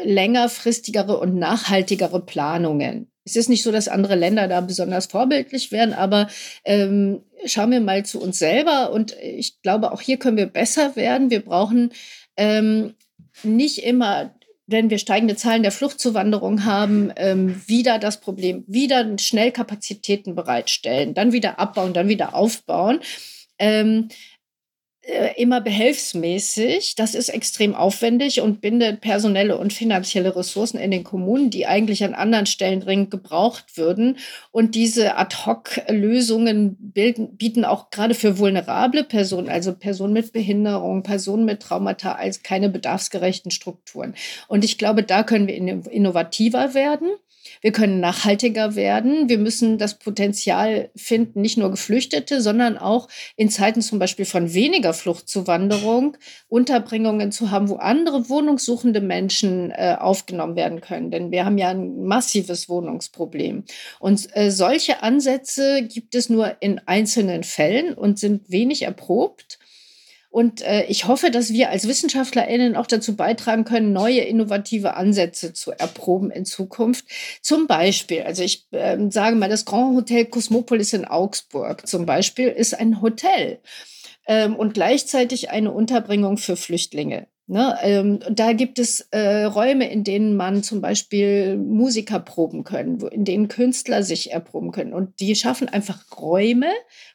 längerfristigere und nachhaltigere Planungen. Es ist nicht so, dass andere Länder da besonders vorbildlich werden, aber ähm, schauen wir mal zu uns selber und ich glaube, auch hier können wir besser werden. Wir brauchen ähm, nicht immer wenn wir steigende Zahlen der Fluchtzuwanderung haben, ähm, wieder das Problem, wieder schnell Kapazitäten bereitstellen, dann wieder abbauen, dann wieder aufbauen. Äh, immer behelfsmäßig. Das ist extrem aufwendig und bindet personelle und finanzielle Ressourcen in den Kommunen, die eigentlich an anderen Stellen dringend gebraucht würden. Und diese Ad-Hoc-Lösungen bieten auch gerade für vulnerable Personen, also Personen mit Behinderung, Personen mit Traumata, als keine bedarfsgerechten Strukturen. Und ich glaube, da können wir innovativer werden. Wir können nachhaltiger werden. Wir müssen das Potenzial finden, nicht nur Geflüchtete, sondern auch in Zeiten zum Beispiel von weniger Fluchtzuwanderung Unterbringungen zu haben, wo andere wohnungssuchende Menschen äh, aufgenommen werden können. Denn wir haben ja ein massives Wohnungsproblem. Und äh, solche Ansätze gibt es nur in einzelnen Fällen und sind wenig erprobt. Und äh, ich hoffe, dass wir als WissenschaftlerInnen auch dazu beitragen können, neue innovative Ansätze zu erproben in Zukunft. Zum Beispiel, also ich äh, sage mal, das Grand Hotel Cosmopolis in Augsburg zum Beispiel ist ein Hotel ähm, und gleichzeitig eine Unterbringung für Flüchtlinge. Ne, ähm, da gibt es äh, Räume, in denen man zum Beispiel Musiker proben können, wo, in denen Künstler sich erproben können. Und die schaffen einfach Räume,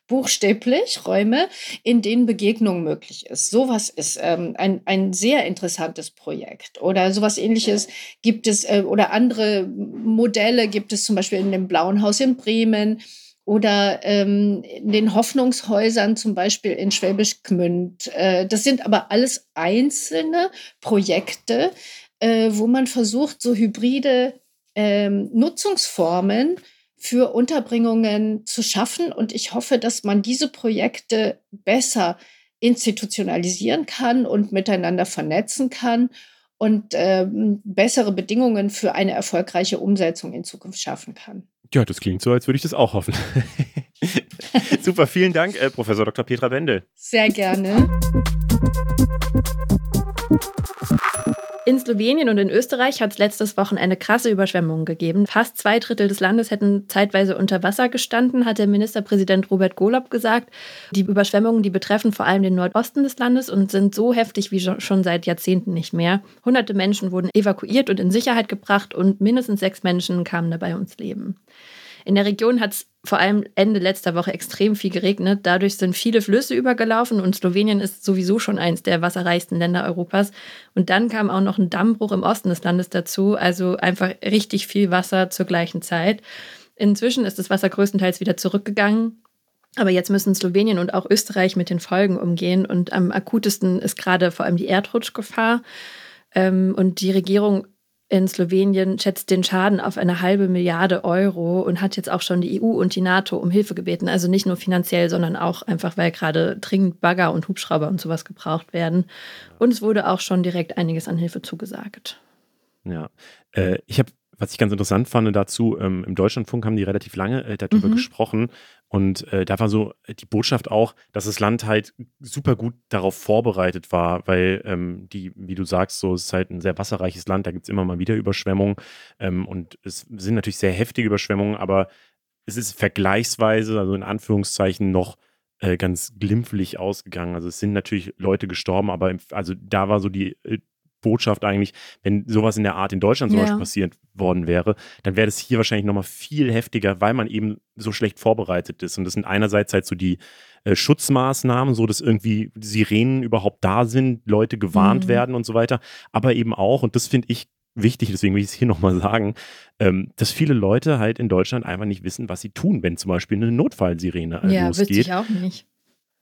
buchstäblich Räume, in denen Begegnung möglich ist. Sowas ist ähm, ein, ein sehr interessantes Projekt. Oder sowas ähnliches gibt es, äh, oder andere Modelle gibt es zum Beispiel in dem Blauen Haus in Bremen oder ähm, in den Hoffnungshäusern zum Beispiel in Schwäbisch Gmünd. Äh, das sind aber alles einzelne Projekte, äh, wo man versucht, so hybride ähm, Nutzungsformen für Unterbringungen zu schaffen. Und ich hoffe, dass man diese Projekte besser institutionalisieren kann und miteinander vernetzen kann und ähm, bessere Bedingungen für eine erfolgreiche Umsetzung in Zukunft schaffen kann. Ja, das klingt so, als würde ich das auch hoffen. Super, vielen Dank, äh, Professor Dr. Petra Wendel. Sehr gerne. In Slowenien und in Österreich hat es letztes Wochenende krasse Überschwemmungen gegeben. Fast zwei Drittel des Landes hätten zeitweise unter Wasser gestanden, hat der Ministerpräsident Robert Golob gesagt. Die Überschwemmungen, die betreffen vor allem den Nordosten des Landes und sind so heftig wie schon seit Jahrzehnten nicht mehr. Hunderte Menschen wurden evakuiert und in Sicherheit gebracht und mindestens sechs Menschen kamen dabei ums Leben. In der Region hat es vor allem Ende letzter Woche extrem viel geregnet. Dadurch sind viele Flüsse übergelaufen und Slowenien ist sowieso schon eins der wasserreichsten Länder Europas. Und dann kam auch noch ein Dammbruch im Osten des Landes dazu. Also einfach richtig viel Wasser zur gleichen Zeit. Inzwischen ist das Wasser größtenteils wieder zurückgegangen. Aber jetzt müssen Slowenien und auch Österreich mit den Folgen umgehen. Und am akutesten ist gerade vor allem die Erdrutschgefahr. Ähm, und die Regierung in Slowenien schätzt den Schaden auf eine halbe Milliarde Euro und hat jetzt auch schon die EU und die NATO um Hilfe gebeten. Also nicht nur finanziell, sondern auch einfach, weil gerade dringend Bagger und Hubschrauber und sowas gebraucht werden. Und es wurde auch schon direkt einiges an Hilfe zugesagt. Ja, äh, ich habe was ich ganz interessant fand dazu, ähm, im Deutschlandfunk haben die relativ lange äh, darüber mhm. gesprochen. Und äh, da war so die Botschaft auch, dass das Land halt super gut darauf vorbereitet war, weil ähm, die, wie du sagst, so es ist halt ein sehr wasserreiches Land, da gibt es immer mal wieder Überschwemmungen. Ähm, und es sind natürlich sehr heftige Überschwemmungen, aber es ist vergleichsweise, also in Anführungszeichen, noch äh, ganz glimpflich ausgegangen. Also es sind natürlich Leute gestorben, aber im, also da war so die äh, Botschaft eigentlich, wenn sowas in der Art in Deutschland zum ja. Beispiel passiert worden wäre, dann wäre das hier wahrscheinlich nochmal viel heftiger, weil man eben so schlecht vorbereitet ist. Und das sind einerseits halt so die äh, Schutzmaßnahmen, so dass irgendwie Sirenen überhaupt da sind, Leute gewarnt mhm. werden und so weiter, aber eben auch, und das finde ich wichtig, deswegen will ich es hier nochmal sagen, ähm, dass viele Leute halt in Deutschland einfach nicht wissen, was sie tun, wenn zum Beispiel eine Notfallsirene äh, ja, losgeht. Ja, ich auch nicht.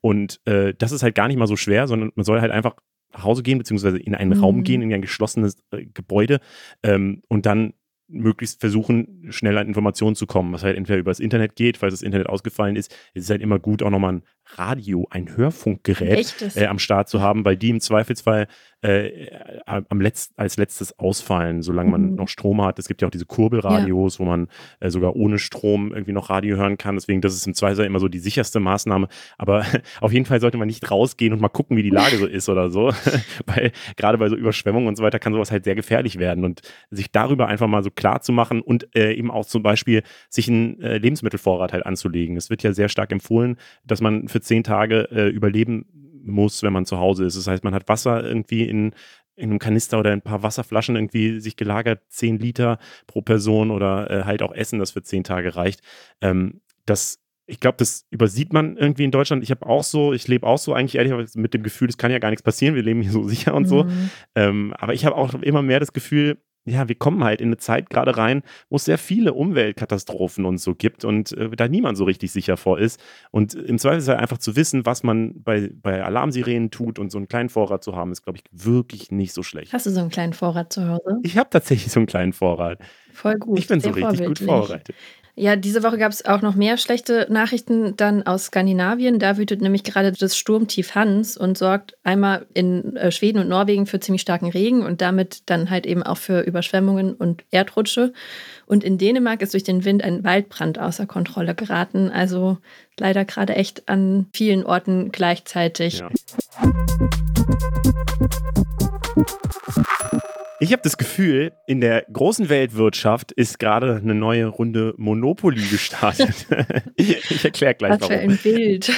Und äh, das ist halt gar nicht mal so schwer, sondern man soll halt einfach nach Hause gehen, beziehungsweise in einen mhm. Raum gehen, in ein geschlossenes äh, Gebäude ähm, und dann möglichst versuchen, schnell an Informationen zu kommen, was halt entweder über das Internet geht, falls das Internet ausgefallen ist. Es ist halt immer gut, auch nochmal ein Radio, ein Hörfunkgerät äh, am Start zu haben, weil die im Zweifelsfall äh, am Letz als letztes ausfallen, solange man mhm. noch Strom hat. Es gibt ja auch diese Kurbelradios, ja. wo man äh, sogar ohne Strom irgendwie noch Radio hören kann. Deswegen, das ist im Zweifelsfall immer so die sicherste Maßnahme. Aber auf jeden Fall sollte man nicht rausgehen und mal gucken, wie die Lage so ist oder so. weil gerade bei so Überschwemmungen und so weiter kann sowas halt sehr gefährlich werden. Und sich darüber einfach mal so klar zu machen und äh, eben auch zum Beispiel sich einen äh, Lebensmittelvorrat halt anzulegen. Es wird ja sehr stark empfohlen, dass man für zehn Tage äh, überleben muss, wenn man zu Hause ist. Das heißt, man hat Wasser irgendwie in in einem Kanister oder ein paar Wasserflaschen irgendwie sich gelagert, 10 Liter pro Person oder äh, halt auch Essen, das für 10 Tage reicht. Ähm, das ich glaube, das übersieht man irgendwie in Deutschland. Ich habe auch so, ich lebe auch so eigentlich ehrlich mit dem Gefühl, es kann ja gar nichts passieren, wir leben hier so sicher und mhm. so. Ähm, aber ich habe auch immer mehr das Gefühl, ja, wir kommen halt in eine Zeit gerade rein, wo es sehr viele Umweltkatastrophen und so gibt und äh, da niemand so richtig sicher vor ist. Und im Zweifelsfall einfach zu wissen, was man bei, bei Alarmsirenen tut und so einen kleinen Vorrat zu haben, ist, glaube ich, wirklich nicht so schlecht. Hast du so einen kleinen Vorrat zu Hause? Ich habe tatsächlich so einen kleinen Vorrat. Voll gut. Ich bin so richtig gut vorbereitet. Ja, diese Woche gab es auch noch mehr schlechte Nachrichten dann aus Skandinavien. Da wütet nämlich gerade das Sturmtief Hans und sorgt einmal in äh, Schweden und Norwegen für ziemlich starken Regen und damit dann halt eben auch für Überschwemmungen und Erdrutsche. Und in Dänemark ist durch den Wind ein Waldbrand außer Kontrolle geraten. Also leider gerade echt an vielen Orten gleichzeitig. Ja. Ich habe das Gefühl, in der großen Weltwirtschaft ist gerade eine neue Runde Monopoly gestartet. ich erkläre gleich Was warum. Für ein Bild.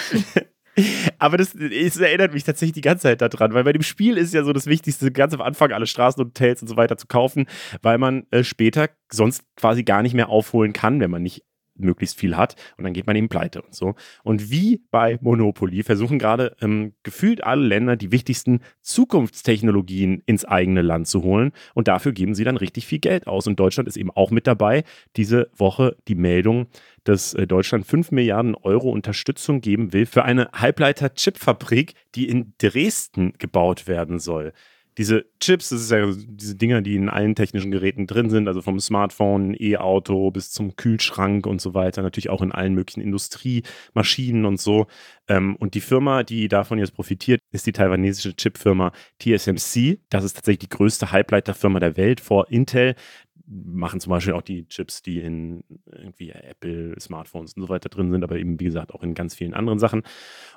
Aber das, das, erinnert mich tatsächlich die ganze Zeit daran, weil bei dem Spiel ist ja so das Wichtigste, ganz am Anfang alle Straßen und Hotels und so weiter zu kaufen, weil man äh, später sonst quasi gar nicht mehr aufholen kann, wenn man nicht möglichst viel hat und dann geht man eben pleite und so. Und wie bei Monopoly versuchen gerade ähm, gefühlt alle Länder die wichtigsten Zukunftstechnologien ins eigene Land zu holen und dafür geben sie dann richtig viel Geld aus. Und Deutschland ist eben auch mit dabei. Diese Woche die Meldung, dass äh, Deutschland 5 Milliarden Euro Unterstützung geben will für eine Halbleiter-Chip-Fabrik, die in Dresden gebaut werden soll diese Chips, das ist ja diese Dinger, die in allen technischen Geräten drin sind, also vom Smartphone, E-Auto bis zum Kühlschrank und so weiter, natürlich auch in allen möglichen Industriemaschinen und so. Ähm, und die Firma, die davon jetzt profitiert, ist die taiwanesische Chipfirma TSMC. Das ist tatsächlich die größte Halbleiterfirma der Welt vor Intel machen zum Beispiel auch die Chips, die in irgendwie Apple, Smartphones und so weiter drin sind, aber eben wie gesagt auch in ganz vielen anderen Sachen.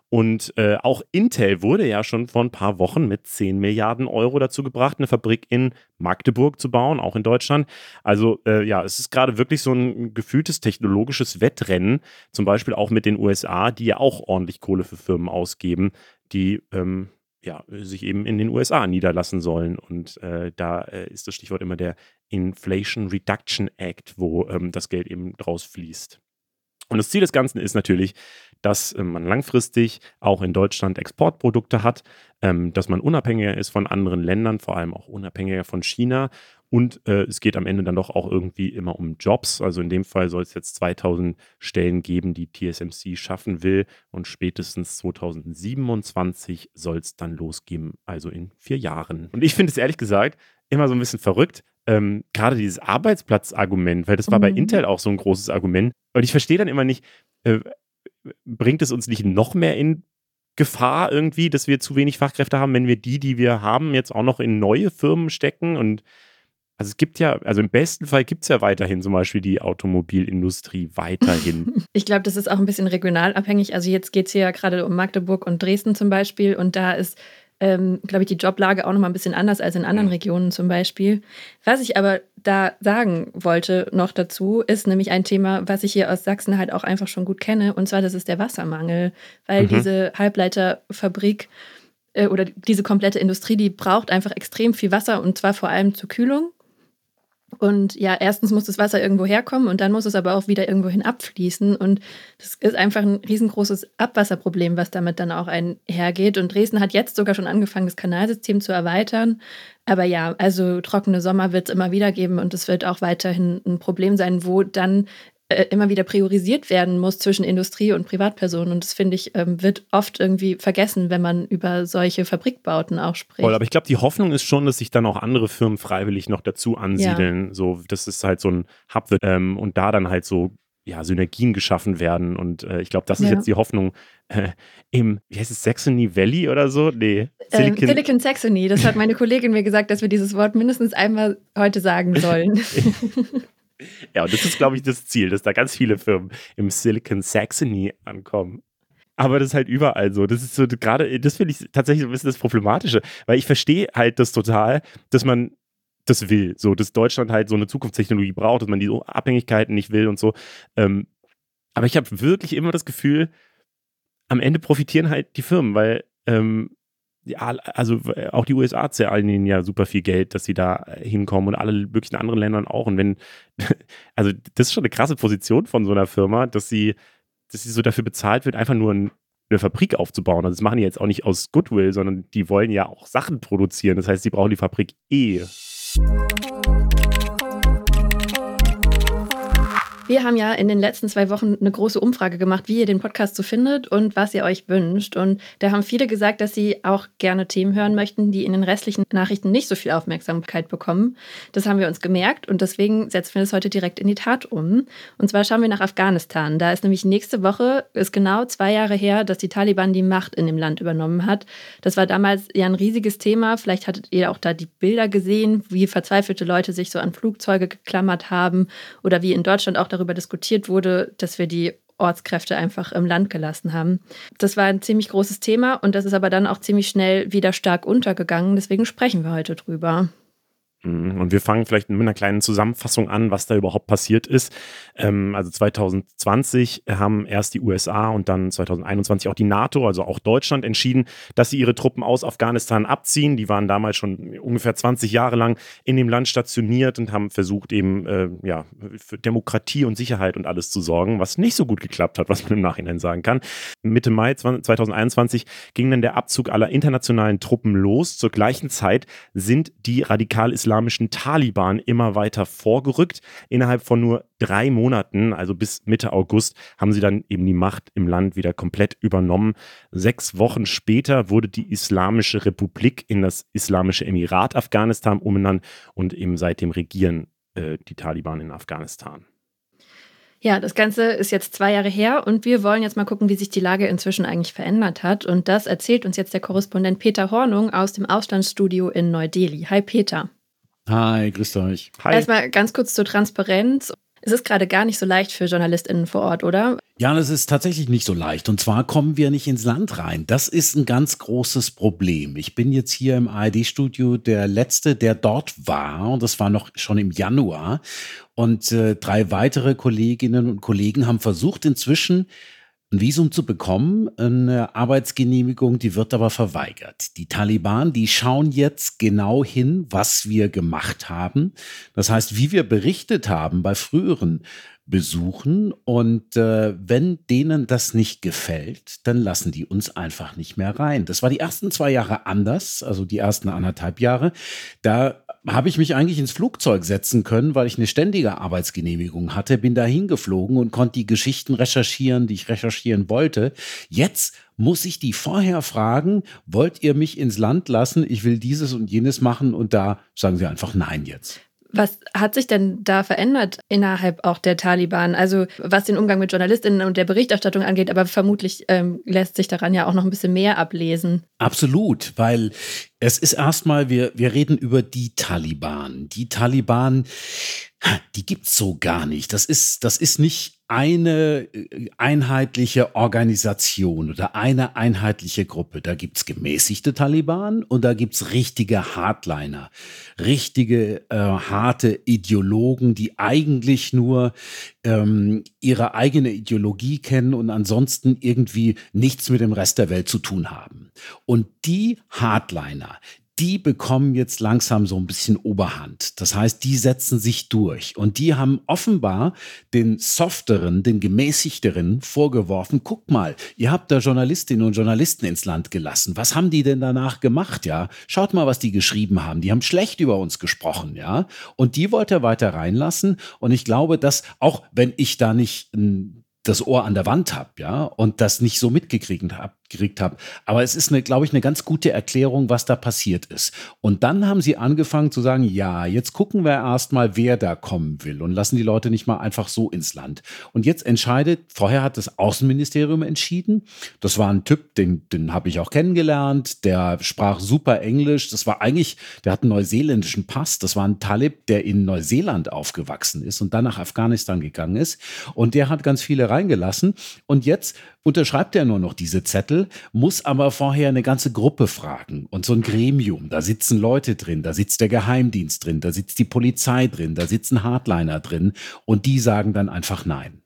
Und äh, auch Intel wurde ja schon vor ein paar Wochen mit 10 Milliarden Euro dazu gebracht, eine Fabrik in Magdeburg zu bauen, auch in Deutschland. Also äh, ja, es ist gerade wirklich so ein gefühltes technologisches Wettrennen, zum Beispiel auch mit den USA, die ja auch ordentlich Kohle für Firmen ausgeben, die ähm, ja, sich eben in den USA niederlassen sollen. Und äh, da äh, ist das Stichwort immer der Inflation Reduction Act, wo ähm, das Geld eben draus fließt. Und das Ziel des Ganzen ist natürlich, dass äh, man langfristig auch in Deutschland Exportprodukte hat, ähm, dass man unabhängiger ist von anderen Ländern, vor allem auch unabhängiger von China. Und äh, es geht am Ende dann doch auch irgendwie immer um Jobs. Also in dem Fall soll es jetzt 2000 Stellen geben, die TSMC schaffen will. Und spätestens 2027 soll es dann losgehen, also in vier Jahren. Und ich finde es ehrlich gesagt immer so ein bisschen verrückt, ähm, gerade dieses Arbeitsplatzargument, weil das war mhm. bei Intel auch so ein großes Argument. Und ich verstehe dann immer nicht, äh, bringt es uns nicht noch mehr in Gefahr irgendwie, dass wir zu wenig Fachkräfte haben, wenn wir die, die wir haben, jetzt auch noch in neue Firmen stecken und also es gibt ja, also im besten Fall gibt es ja weiterhin zum Beispiel die Automobilindustrie weiterhin. Ich glaube, das ist auch ein bisschen regional abhängig. Also jetzt geht es hier ja gerade um Magdeburg und Dresden zum Beispiel und da ist ähm, glaube ich, die Joblage auch nochmal ein bisschen anders als in anderen mhm. Regionen zum Beispiel. Was ich aber da sagen wollte noch dazu, ist nämlich ein Thema, was ich hier aus Sachsen halt auch einfach schon gut kenne, und zwar das ist der Wassermangel, weil mhm. diese Halbleiterfabrik äh, oder diese komplette Industrie, die braucht einfach extrem viel Wasser und zwar vor allem zur Kühlung und ja, erstens muss das Wasser irgendwo herkommen und dann muss es aber auch wieder irgendwohin abfließen. Und das ist einfach ein riesengroßes Abwasserproblem, was damit dann auch einhergeht. Und Dresden hat jetzt sogar schon angefangen, das Kanalsystem zu erweitern. Aber ja, also trockene Sommer wird es immer wieder geben und es wird auch weiterhin ein Problem sein, wo dann äh, immer wieder priorisiert werden muss zwischen Industrie und Privatpersonen. Und das finde ich, ähm, wird oft irgendwie vergessen, wenn man über solche Fabrikbauten auch spricht. Voll, aber ich glaube, die Hoffnung ist schon, dass sich dann auch andere Firmen freiwillig noch dazu ansiedeln. Ja. So, dass es halt so ein Hub wird ähm, und da dann halt so ja, Synergien geschaffen werden. Und äh, ich glaube, das ist ja. jetzt die Hoffnung äh, im, wie heißt es, Saxony Valley oder so? Nee. Silicon, ähm, Silicon Saxony, das hat meine Kollegin mir gesagt, dass wir dieses Wort mindestens einmal heute sagen sollen. Ja, und das ist, glaube ich, das Ziel, dass da ganz viele Firmen im Silicon Saxony ankommen. Aber das ist halt überall so. Das ist so gerade, das finde ich tatsächlich ein bisschen das Problematische, weil ich verstehe halt das total, dass man das will, so, dass Deutschland halt so eine Zukunftstechnologie braucht, dass man diese Abhängigkeiten nicht will und so. Ähm, aber ich habe wirklich immer das Gefühl, am Ende profitieren halt die Firmen, weil ähm, also auch die USA zahlen ihnen ja super viel Geld, dass sie da hinkommen und alle möglichen anderen Ländern auch. Und wenn, also das ist schon eine krasse Position von so einer Firma, dass sie, dass sie so dafür bezahlt wird, einfach nur ein, eine Fabrik aufzubauen. Also das machen die jetzt auch nicht aus Goodwill, sondern die wollen ja auch Sachen produzieren. Das heißt, sie brauchen die Fabrik eh. Wir haben ja in den letzten zwei Wochen eine große Umfrage gemacht, wie ihr den Podcast so findet und was ihr euch wünscht. Und da haben viele gesagt, dass sie auch gerne Themen hören möchten, die in den restlichen Nachrichten nicht so viel Aufmerksamkeit bekommen. Das haben wir uns gemerkt und deswegen setzen wir das heute direkt in die Tat um. Und zwar schauen wir nach Afghanistan. Da ist nämlich nächste Woche, ist genau zwei Jahre her, dass die Taliban die Macht in dem Land übernommen hat. Das war damals ja ein riesiges Thema. Vielleicht hattet ihr auch da die Bilder gesehen, wie verzweifelte Leute sich so an Flugzeuge geklammert haben oder wie in Deutschland auch darüber darüber diskutiert wurde, dass wir die Ortskräfte einfach im Land gelassen haben. Das war ein ziemlich großes Thema und das ist aber dann auch ziemlich schnell wieder stark untergegangen. Deswegen sprechen wir heute drüber. Mhm. Und wir fangen vielleicht mit einer kleinen Zusammenfassung an, was da überhaupt passiert ist. Ähm, also 2020 haben erst die USA und dann 2021 auch die NATO, also auch Deutschland, entschieden, dass sie ihre Truppen aus Afghanistan abziehen. Die waren damals schon ungefähr 20 Jahre lang in dem Land stationiert und haben versucht, eben äh, ja, für Demokratie und Sicherheit und alles zu sorgen, was nicht so gut geklappt hat, was man im Nachhinein sagen kann. Mitte Mai 2021 ging dann der Abzug aller internationalen Truppen los. Zur gleichen Zeit sind die radikal-islamischen islamischen Taliban immer weiter vorgerückt. Innerhalb von nur drei Monaten, also bis Mitte August, haben sie dann eben die Macht im Land wieder komplett übernommen. Sechs Wochen später wurde die Islamische Republik in das Islamische Emirat Afghanistan umbenannt und eben seitdem regieren äh, die Taliban in Afghanistan. Ja, das Ganze ist jetzt zwei Jahre her und wir wollen jetzt mal gucken, wie sich die Lage inzwischen eigentlich verändert hat. Und das erzählt uns jetzt der Korrespondent Peter Hornung aus dem Auslandsstudio in Neu-Delhi. Hi Peter. Hi, grüßt euch. Hi. Erstmal ganz kurz zur Transparenz. Es ist gerade gar nicht so leicht für JournalistInnen vor Ort, oder? Ja, das ist tatsächlich nicht so leicht. Und zwar kommen wir nicht ins Land rein. Das ist ein ganz großes Problem. Ich bin jetzt hier im ARD-Studio der Letzte, der dort war. Und das war noch schon im Januar. Und äh, drei weitere Kolleginnen und Kollegen haben versucht, inzwischen ein Visum zu bekommen, eine Arbeitsgenehmigung, die wird aber verweigert. Die Taliban, die schauen jetzt genau hin, was wir gemacht haben. Das heißt, wie wir berichtet haben bei früheren Besuchen. Und äh, wenn denen das nicht gefällt, dann lassen die uns einfach nicht mehr rein. Das war die ersten zwei Jahre anders, also die ersten anderthalb Jahre. Da habe ich mich eigentlich ins Flugzeug setzen können, weil ich eine ständige Arbeitsgenehmigung hatte, bin da hingeflogen und konnte die Geschichten recherchieren, die ich recherchieren wollte. Jetzt muss ich die vorher fragen, wollt ihr mich ins Land lassen? Ich will dieses und jenes machen und da sagen sie einfach nein jetzt. Was hat sich denn da verändert innerhalb auch der Taliban? Also was den Umgang mit Journalistinnen und der Berichterstattung angeht, aber vermutlich ähm, lässt sich daran ja auch noch ein bisschen mehr ablesen. Absolut, weil es ist erstmal, wir, wir reden über die Taliban. Die Taliban, die gibt's so gar nicht. Das ist, das ist nicht eine äh, einheitliche Organisation oder eine einheitliche Gruppe. Da gibt's gemäßigte Taliban und da gibt's richtige Hardliner, richtige äh, harte Ideologen, die eigentlich nur ähm, ihre eigene Ideologie kennen und ansonsten irgendwie nichts mit dem Rest der Welt zu tun haben. Und die Hardliner, die bekommen jetzt langsam so ein bisschen Oberhand. Das heißt, die setzen sich durch und die haben offenbar den softeren, den gemäßigteren vorgeworfen. Guck mal, ihr habt da Journalistinnen und Journalisten ins Land gelassen. Was haben die denn danach gemacht, ja? Schaut mal, was die geschrieben haben. Die haben schlecht über uns gesprochen, ja? Und die wollte er weiter reinlassen und ich glaube, dass auch wenn ich da nicht das Ohr an der Wand habe, ja, und das nicht so mitgekriegt habe, gekriegt habe. Aber es ist, eine, glaube ich, eine ganz gute Erklärung, was da passiert ist. Und dann haben sie angefangen zu sagen, ja, jetzt gucken wir erstmal, wer da kommen will und lassen die Leute nicht mal einfach so ins Land. Und jetzt entscheidet, vorher hat das Außenministerium entschieden. Das war ein Typ, den, den habe ich auch kennengelernt, der sprach super Englisch. Das war eigentlich, der hat einen neuseeländischen Pass. Das war ein Talib, der in Neuseeland aufgewachsen ist und dann nach Afghanistan gegangen ist. Und der hat ganz viele reingelassen. Und jetzt unterschreibt er nur noch diese Zettel, muss aber vorher eine ganze Gruppe fragen und so ein Gremium. Da sitzen Leute drin, da sitzt der Geheimdienst drin, da sitzt die Polizei drin, da sitzen Hardliner drin und die sagen dann einfach nein.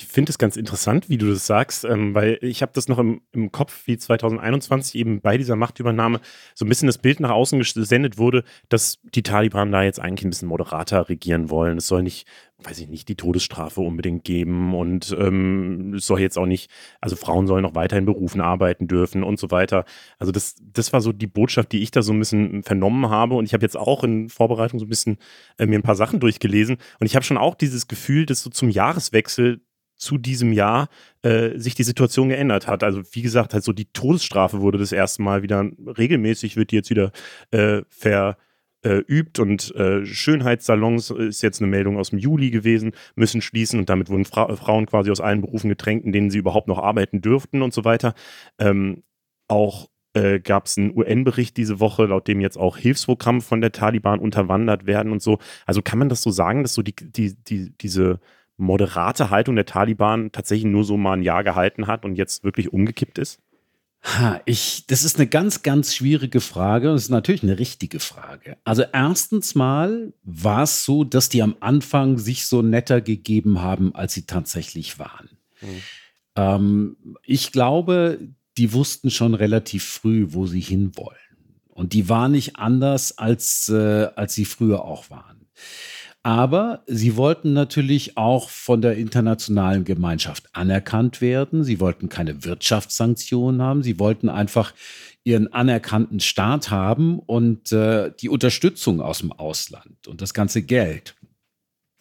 Ich finde es ganz interessant, wie du das sagst, ähm, weil ich habe das noch im, im Kopf, wie 2021 eben bei dieser Machtübernahme so ein bisschen das Bild nach außen gesendet wurde, dass die Taliban da jetzt eigentlich ein bisschen moderater regieren wollen. Es soll nicht, weiß ich nicht, die Todesstrafe unbedingt geben und ähm, es soll jetzt auch nicht, also Frauen sollen noch weiter in Berufen arbeiten dürfen und so weiter. Also das, das war so die Botschaft, die ich da so ein bisschen vernommen habe und ich habe jetzt auch in Vorbereitung so ein bisschen äh, mir ein paar Sachen durchgelesen und ich habe schon auch dieses Gefühl, dass so zum Jahreswechsel zu diesem Jahr äh, sich die Situation geändert hat. Also wie gesagt, halt so die Todesstrafe wurde das erste Mal wieder regelmäßig, wird die jetzt wieder äh, verübt und äh, Schönheitssalons ist jetzt eine Meldung aus dem Juli gewesen, müssen schließen und damit wurden Fra Frauen quasi aus allen Berufen getränkt, in denen sie überhaupt noch arbeiten dürften und so weiter. Ähm, auch äh, gab es einen UN-Bericht diese Woche, laut dem jetzt auch Hilfsprogramme von der Taliban unterwandert werden und so. Also kann man das so sagen, dass so die, die, die, diese moderate Haltung der Taliban tatsächlich nur so mal ein Jahr gehalten hat und jetzt wirklich umgekippt ist? Ha, ich, das ist eine ganz, ganz schwierige Frage. Das ist natürlich eine richtige Frage. Also erstens mal war es so, dass die am Anfang sich so netter gegeben haben, als sie tatsächlich waren. Mhm. Ähm, ich glaube, die wussten schon relativ früh, wo sie hinwollen. Und die waren nicht anders, als, äh, als sie früher auch waren. Aber sie wollten natürlich auch von der internationalen Gemeinschaft anerkannt werden. Sie wollten keine Wirtschaftssanktionen haben. Sie wollten einfach ihren anerkannten Staat haben und äh, die Unterstützung aus dem Ausland und das ganze Geld.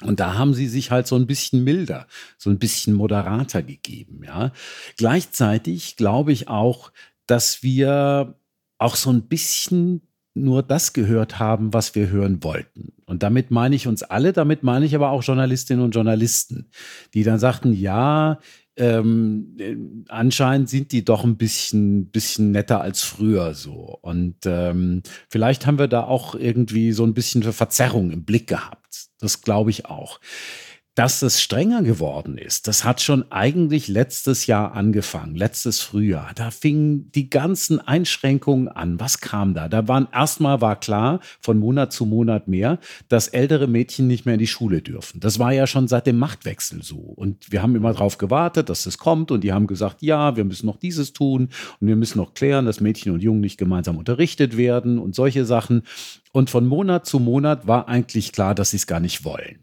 Und da haben sie sich halt so ein bisschen milder, so ein bisschen moderater gegeben, ja. Gleichzeitig glaube ich auch, dass wir auch so ein bisschen nur das gehört haben, was wir hören wollten. Und damit meine ich uns alle, damit meine ich aber auch Journalistinnen und Journalisten, die dann sagten, ja, ähm, äh, anscheinend sind die doch ein bisschen, bisschen netter als früher so. Und ähm, vielleicht haben wir da auch irgendwie so ein bisschen Verzerrung im Blick gehabt. Das glaube ich auch dass es strenger geworden ist, das hat schon eigentlich letztes Jahr angefangen, letztes Frühjahr. Da fingen die ganzen Einschränkungen an. Was kam da? Da waren erstmal war klar, von Monat zu Monat mehr, dass ältere Mädchen nicht mehr in die Schule dürfen. Das war ja schon seit dem Machtwechsel so. Und wir haben immer darauf gewartet, dass es kommt. Und die haben gesagt, ja, wir müssen noch dieses tun und wir müssen noch klären, dass Mädchen und Jungen nicht gemeinsam unterrichtet werden und solche Sachen. Und von Monat zu Monat war eigentlich klar, dass sie es gar nicht wollen.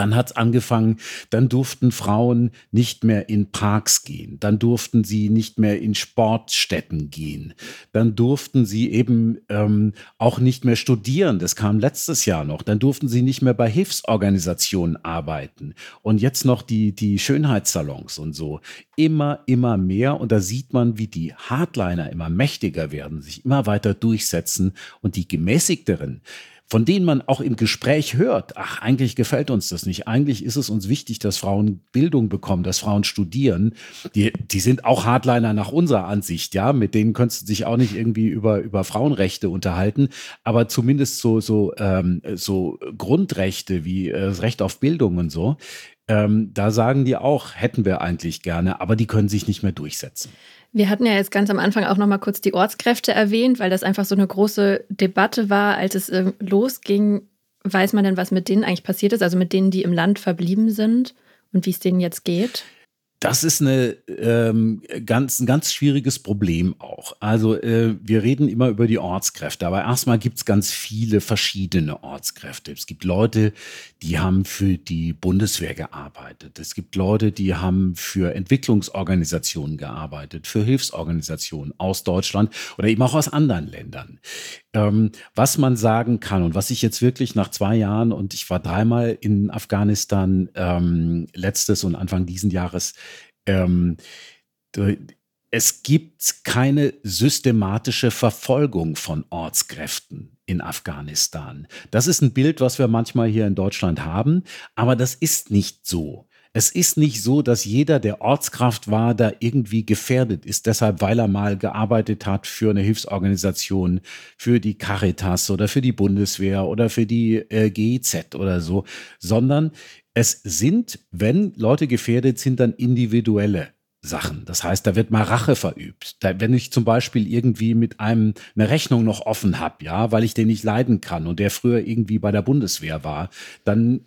Dann hat es angefangen, dann durften Frauen nicht mehr in Parks gehen, dann durften sie nicht mehr in Sportstätten gehen, dann durften sie eben ähm, auch nicht mehr studieren, das kam letztes Jahr noch, dann durften sie nicht mehr bei Hilfsorganisationen arbeiten und jetzt noch die, die Schönheitssalons und so. Immer, immer mehr und da sieht man, wie die Hardliner immer mächtiger werden, sich immer weiter durchsetzen und die gemäßigteren, von denen man auch im Gespräch hört, ach, eigentlich gefällt uns das nicht. Eigentlich ist es uns wichtig, dass Frauen Bildung bekommen, dass Frauen studieren. Die, die sind auch Hardliner nach unserer Ansicht, ja. Mit denen könntest du dich auch nicht irgendwie über, über Frauenrechte unterhalten. Aber zumindest so, so, ähm, so Grundrechte wie äh, das Recht auf Bildung und so, ähm, da sagen die auch, hätten wir eigentlich gerne, aber die können sich nicht mehr durchsetzen. Wir hatten ja jetzt ganz am Anfang auch noch mal kurz die Ortskräfte erwähnt, weil das einfach so eine große Debatte war, als es äh, losging. Weiß man denn, was mit denen eigentlich passiert ist, also mit denen, die im Land verblieben sind und wie es denen jetzt geht? Das ist eine, ähm, ganz, ein ganz schwieriges Problem auch. Also äh, wir reden immer über die Ortskräfte, aber erstmal gibt es ganz viele verschiedene Ortskräfte. Es gibt Leute, die haben für die Bundeswehr gearbeitet. Es gibt Leute, die haben für Entwicklungsorganisationen gearbeitet, für Hilfsorganisationen aus Deutschland oder eben auch aus anderen Ländern. Ähm, was man sagen kann und was ich jetzt wirklich nach zwei Jahren und ich war dreimal in Afghanistan ähm, letztes und Anfang diesen Jahres, ähm, es gibt keine systematische Verfolgung von Ortskräften in Afghanistan. Das ist ein Bild, was wir manchmal hier in Deutschland haben, aber das ist nicht so. Es ist nicht so, dass jeder, der Ortskraft war, da irgendwie gefährdet ist, deshalb, weil er mal gearbeitet hat für eine Hilfsorganisation, für die Caritas oder für die Bundeswehr oder für die äh, GIZ oder so, sondern es sind, wenn Leute gefährdet sind, dann individuelle Sachen. Das heißt, da wird mal Rache verübt. Da, wenn ich zum Beispiel irgendwie mit einem eine Rechnung noch offen habe, ja, weil ich den nicht leiden kann und der früher irgendwie bei der Bundeswehr war, dann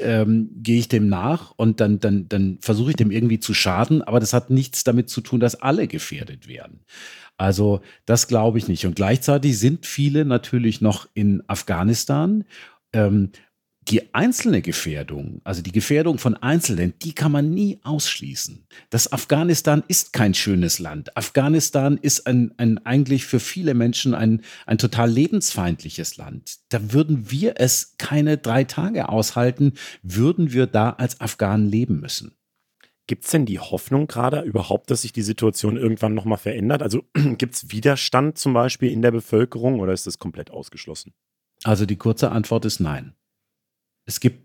ähm, gehe ich dem nach und dann, dann, dann versuche ich dem irgendwie zu schaden, aber das hat nichts damit zu tun, dass alle gefährdet werden. Also das glaube ich nicht. Und gleichzeitig sind viele natürlich noch in Afghanistan. Ähm, die einzelne Gefährdung, also die Gefährdung von Einzelnen, die kann man nie ausschließen. Das Afghanistan ist kein schönes Land. Afghanistan ist ein, ein eigentlich für viele Menschen ein, ein total lebensfeindliches Land. Da würden wir es keine drei Tage aushalten, würden wir da als Afghanen leben müssen. Gibt es denn die Hoffnung gerade überhaupt, dass sich die Situation irgendwann nochmal verändert? Also gibt es Widerstand zum Beispiel in der Bevölkerung oder ist das komplett ausgeschlossen? Also die kurze Antwort ist nein es gibt,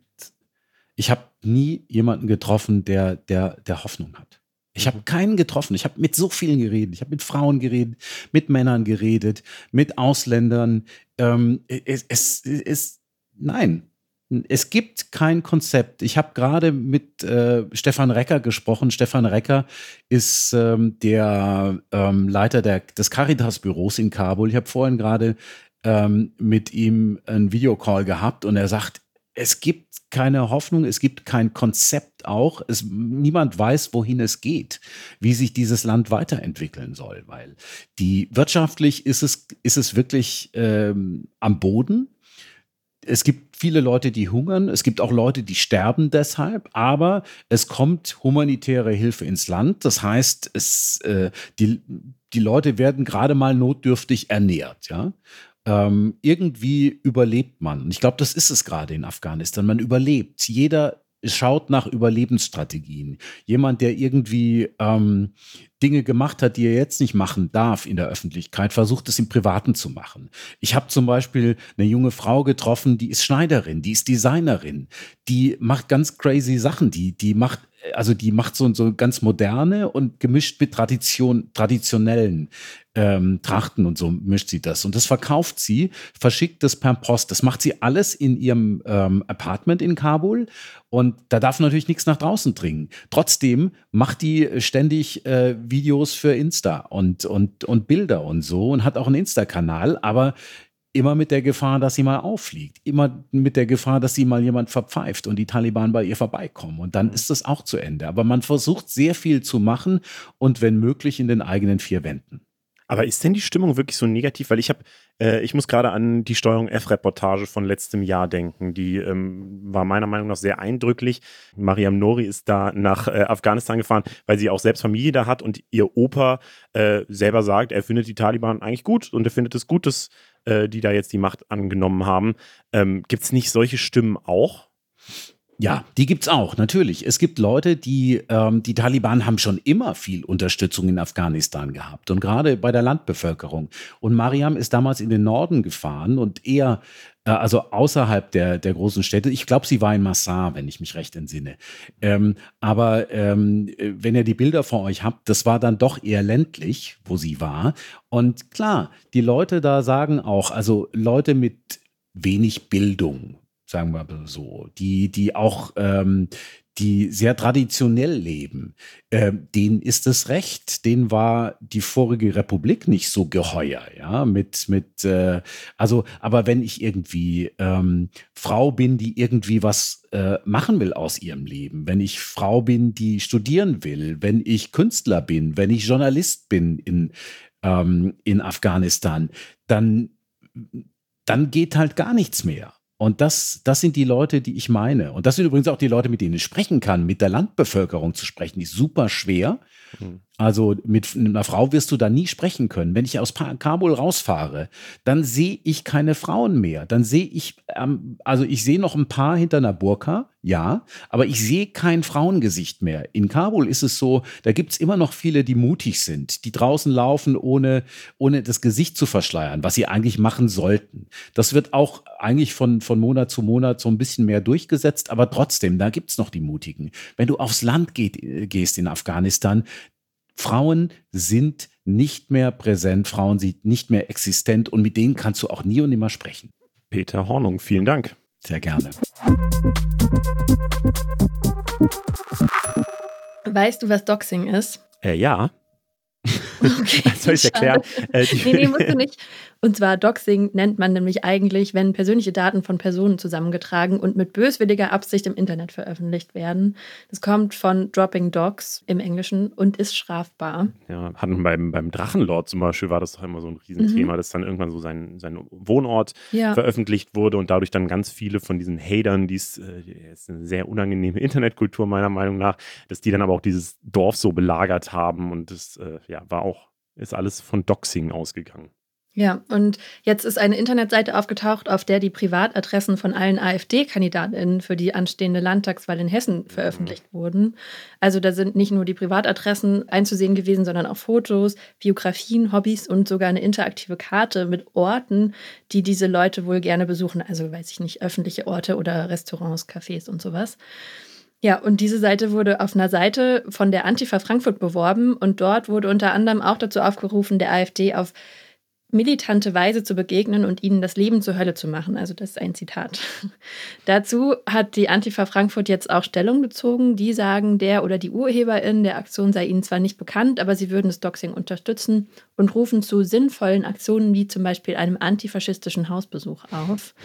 ich habe nie jemanden getroffen, der, der, der Hoffnung hat. Ich habe mhm. keinen getroffen. Ich habe mit so vielen geredet. Ich habe mit Frauen geredet, mit Männern geredet, mit Ausländern. Ähm, es, es ist, nein, es gibt kein Konzept. Ich habe gerade mit äh, Stefan Recker gesprochen. Stefan Recker ist ähm, der ähm, Leiter der, des Caritas-Büros in Kabul. Ich habe vorhin gerade ähm, mit ihm einen Videocall gehabt und er sagt, es gibt keine Hoffnung, es gibt kein Konzept auch. Es, niemand weiß, wohin es geht, wie sich dieses Land weiterentwickeln soll, weil die wirtschaftlich ist es, ist es wirklich ähm, am Boden. Es gibt viele Leute, die hungern. Es gibt auch Leute, die sterben deshalb. Aber es kommt humanitäre Hilfe ins Land. Das heißt, es, äh, die, die Leute werden gerade mal notdürftig ernährt. Ja? Ähm, irgendwie überlebt man. Und ich glaube, das ist es gerade in Afghanistan. Man überlebt. Jeder schaut nach Überlebensstrategien. Jemand, der irgendwie ähm, Dinge gemacht hat, die er jetzt nicht machen darf in der Öffentlichkeit, versucht es im Privaten zu machen. Ich habe zum Beispiel eine junge Frau getroffen, die ist Schneiderin, die ist Designerin, die macht ganz crazy Sachen, die, die macht also die macht so, so ganz moderne und gemischt mit Tradition, traditionellen ähm, Trachten und so mischt sie das. Und das verkauft sie, verschickt das per Post. Das macht sie alles in ihrem ähm, Apartment in Kabul. Und da darf natürlich nichts nach draußen dringen. Trotzdem macht die ständig äh, Videos für Insta und, und, und Bilder und so und hat auch einen Insta-Kanal. Aber immer mit der Gefahr, dass sie mal auffliegt, immer mit der Gefahr, dass sie mal jemand verpfeift und die Taliban bei ihr vorbeikommen. Und dann mhm. ist das auch zu Ende. Aber man versucht sehr viel zu machen und wenn möglich in den eigenen vier Wänden. Aber ist denn die Stimmung wirklich so negativ? Weil ich habe, äh, ich muss gerade an die Steuerung F-Reportage von letztem Jahr denken. Die ähm, war meiner Meinung nach sehr eindrücklich. Mariam Nori ist da nach äh, Afghanistan gefahren, weil sie auch selbst Familie da hat und ihr Opa äh, selber sagt, er findet die Taliban eigentlich gut und er findet es gut, dass äh, die da jetzt die Macht angenommen haben. Ähm, Gibt es nicht solche Stimmen auch? Ja, die gibt's auch, natürlich. Es gibt Leute, die, ähm, die Taliban haben schon immer viel Unterstützung in Afghanistan gehabt und gerade bei der Landbevölkerung. Und Mariam ist damals in den Norden gefahren und eher, äh, also außerhalb der, der großen Städte. Ich glaube, sie war in Massar, wenn ich mich recht entsinne. Ähm, aber ähm, wenn ihr die Bilder vor euch habt, das war dann doch eher ländlich, wo sie war. Und klar, die Leute da sagen auch, also Leute mit wenig Bildung, sagen wir mal so, die, die auch, ähm, die sehr traditionell leben, äh, denen ist es recht. Denen war die vorige Republik nicht so geheuer, ja, mit, mit, äh, also, aber wenn ich irgendwie ähm, Frau bin, die irgendwie was äh, machen will aus ihrem Leben, wenn ich Frau bin, die studieren will, wenn ich Künstler bin, wenn ich Journalist bin in, ähm, in Afghanistan, dann, dann geht halt gar nichts mehr. Und das, das sind die Leute, die ich meine. Und das sind übrigens auch die Leute, mit denen ich sprechen kann. Mit der Landbevölkerung zu sprechen, ist super schwer. Mhm. Also mit einer Frau wirst du da nie sprechen können. Wenn ich aus Kabul rausfahre, dann sehe ich keine Frauen mehr. Dann sehe ich, ähm, also ich sehe noch ein paar hinter einer Burka, ja, aber ich sehe kein Frauengesicht mehr. In Kabul ist es so, da gibt es immer noch viele, die mutig sind, die draußen laufen, ohne, ohne das Gesicht zu verschleiern, was sie eigentlich machen sollten. Das wird auch eigentlich von, von Monat zu Monat so ein bisschen mehr durchgesetzt, aber trotzdem, da gibt es noch die Mutigen. Wenn du aufs Land geht, gehst in Afghanistan, Frauen sind nicht mehr präsent, Frauen sind nicht mehr existent und mit denen kannst du auch nie und nimmer sprechen. Peter Hornung, vielen Dank. Sehr gerne. Weißt du, was Doxing ist? Äh, ja. Okay, soll ich erklären? Äh, nee, nee, musst du nicht. Und zwar Doxing nennt man nämlich eigentlich, wenn persönliche Daten von Personen zusammengetragen und mit böswilliger Absicht im Internet veröffentlicht werden. Das kommt von Dropping Dogs im Englischen und ist strafbar. Ja, hatten beim, beim Drachenlord zum Beispiel war das doch immer so ein Riesenthema, mhm. dass dann irgendwann so sein, sein Wohnort ja. veröffentlicht wurde und dadurch dann ganz viele von diesen Hatern, die ist, äh, ist eine sehr unangenehme Internetkultur meiner Meinung nach, dass die dann aber auch dieses Dorf so belagert haben und das äh, ja, war auch, ist alles von Doxing ausgegangen. Ja, und jetzt ist eine Internetseite aufgetaucht, auf der die Privatadressen von allen AfD-KandidatInnen für die anstehende Landtagswahl in Hessen mhm. veröffentlicht wurden. Also da sind nicht nur die Privatadressen einzusehen gewesen, sondern auch Fotos, Biografien, Hobbys und sogar eine interaktive Karte mit Orten, die diese Leute wohl gerne besuchen. Also weiß ich nicht, öffentliche Orte oder Restaurants, Cafés und sowas. Ja, und diese Seite wurde auf einer Seite von der Antifa Frankfurt beworben und dort wurde unter anderem auch dazu aufgerufen, der AfD auf militante Weise zu begegnen und ihnen das Leben zur Hölle zu machen. Also das ist ein Zitat. Dazu hat die Antifa Frankfurt jetzt auch Stellung bezogen. Die sagen, der oder die Urheberin der Aktion sei ihnen zwar nicht bekannt, aber sie würden das Doxing unterstützen und rufen zu sinnvollen Aktionen wie zum Beispiel einem antifaschistischen Hausbesuch auf.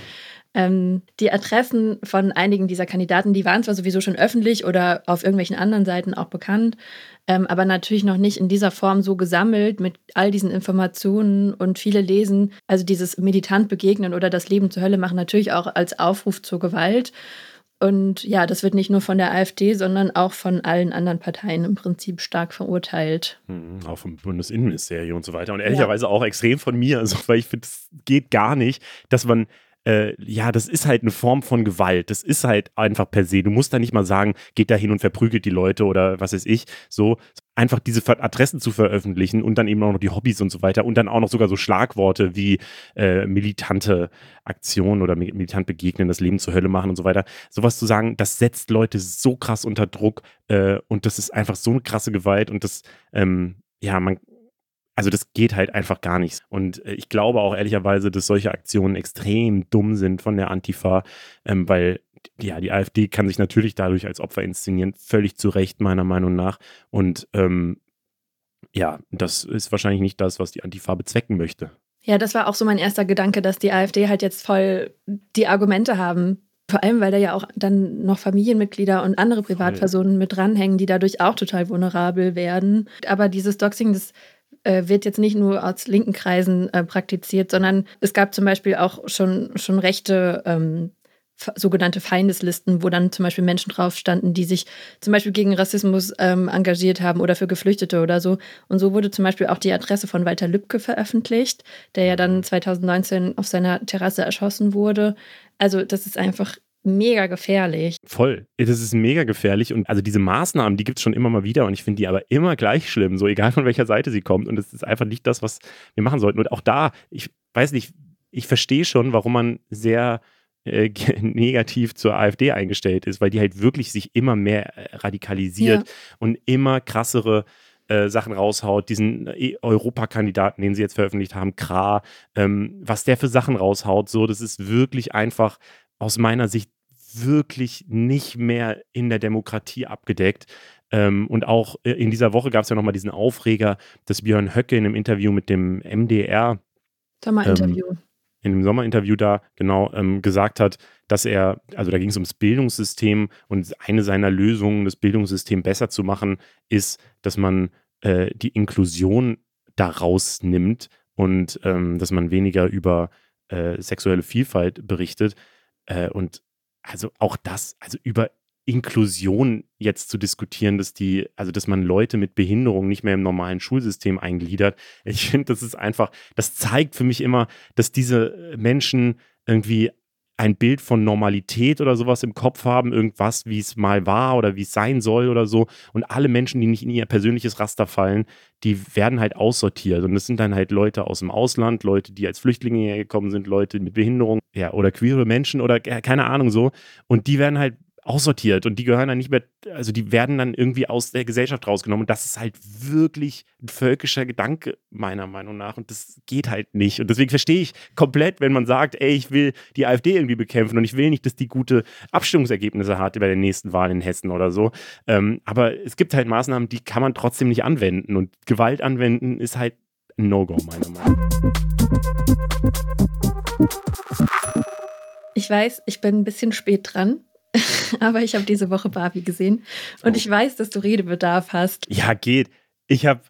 Ähm, die Adressen von einigen dieser Kandidaten, die waren zwar sowieso schon öffentlich oder auf irgendwelchen anderen Seiten auch bekannt, ähm, aber natürlich noch nicht in dieser Form so gesammelt mit all diesen Informationen und viele lesen, also dieses militant begegnen oder das Leben zur Hölle machen, natürlich auch als Aufruf zur Gewalt. Und ja, das wird nicht nur von der AfD, sondern auch von allen anderen Parteien im Prinzip stark verurteilt. Mhm, auch vom Bundesinnenministerium und so weiter. Und ehrlicherweise ja. auch extrem von mir, also, weil ich finde, es geht gar nicht, dass man äh, ja, das ist halt eine Form von Gewalt. Das ist halt einfach per se. Du musst da nicht mal sagen, geht da hin und verprügelt die Leute oder was weiß ich. So, einfach diese Adressen zu veröffentlichen und dann eben auch noch die Hobbys und so weiter und dann auch noch sogar so Schlagworte wie äh, militante Aktionen oder militant begegnen, das Leben zur Hölle machen und so weiter. Sowas zu sagen, das setzt Leute so krass unter Druck äh, und das ist einfach so eine krasse Gewalt und das, ähm, ja, man, also das geht halt einfach gar nicht. Und äh, ich glaube auch ehrlicherweise, dass solche Aktionen extrem dumm sind von der Antifa, ähm, weil ja, die AfD kann sich natürlich dadurch als Opfer inszenieren, völlig zu Recht meiner Meinung nach. Und ähm, ja, das ist wahrscheinlich nicht das, was die Antifa bezwecken möchte. Ja, das war auch so mein erster Gedanke, dass die AfD halt jetzt voll die Argumente haben. Vor allem, weil da ja auch dann noch Familienmitglieder und andere Privatpersonen mit dranhängen, die dadurch auch total vulnerabel werden. Aber dieses Doxing, das äh, wird jetzt nicht nur aus linken Kreisen äh, praktiziert, sondern es gab zum Beispiel auch schon, schon rechte ähm, sogenannte Feindeslisten, wo dann zum Beispiel Menschen drauf standen, die sich zum Beispiel gegen Rassismus ähm, engagiert haben oder für Geflüchtete oder so. Und so wurde zum Beispiel auch die Adresse von Walter Lübcke veröffentlicht, der ja dann 2019 auf seiner Terrasse erschossen wurde. Also das ist einfach mega gefährlich. Voll. Das ist mega gefährlich. Und also diese Maßnahmen, die gibt es schon immer mal wieder. Und ich finde die aber immer gleich schlimm, so egal von welcher Seite sie kommt. Und es ist einfach nicht das, was wir machen sollten. Und auch da, ich weiß nicht, ich verstehe schon, warum man sehr äh, negativ zur AfD eingestellt ist, weil die halt wirklich sich immer mehr äh, radikalisiert ja. und immer krassere äh, Sachen raushaut, diesen äh, Europakandidaten, den sie jetzt veröffentlicht haben, Kra, ähm, was der für Sachen raushaut, so, das ist wirklich einfach aus meiner Sicht wirklich nicht mehr in der Demokratie abgedeckt. Ähm, und auch in dieser Woche gab es ja nochmal diesen Aufreger, dass Björn Höcke in einem Interview mit dem MDR Sommerinterview. Ähm, in dem Sommerinterview da genau ähm, gesagt hat, dass er, also da ging es ums Bildungssystem und eine seiner Lösungen, das Bildungssystem besser zu machen, ist, dass man äh, die Inklusion daraus nimmt und ähm, dass man weniger über äh, sexuelle Vielfalt berichtet. Äh, und also auch das, also über Inklusion jetzt zu diskutieren, dass die, also dass man Leute mit Behinderung nicht mehr im normalen Schulsystem eingliedert. Ich finde, das ist einfach, das zeigt für mich immer, dass diese Menschen irgendwie ein Bild von Normalität oder sowas im Kopf haben, irgendwas, wie es mal war oder wie es sein soll oder so. Und alle Menschen, die nicht in ihr persönliches Raster fallen, die werden halt aussortiert. Und das sind dann halt Leute aus dem Ausland, Leute, die als Flüchtlinge hergekommen sind, Leute mit Behinderung, ja, oder queere Menschen oder keine Ahnung so. Und die werden halt aussortiert und die gehören dann nicht mehr, also die werden dann irgendwie aus der Gesellschaft rausgenommen. Und das ist halt wirklich ein völkischer Gedanke, meiner Meinung nach. Und das geht halt nicht. Und deswegen verstehe ich komplett, wenn man sagt, ey, ich will die AfD irgendwie bekämpfen und ich will nicht, dass die gute Abstimmungsergebnisse hat bei der nächsten Wahl in Hessen oder so. Ähm, aber es gibt halt Maßnahmen, die kann man trotzdem nicht anwenden. Und Gewalt anwenden ist halt ein No-Go, meiner Meinung nach. Ich weiß, ich bin ein bisschen spät dran, aber ich habe diese Woche Barbie gesehen und oh. ich weiß, dass du Redebedarf hast. Ja, geht. Ich habe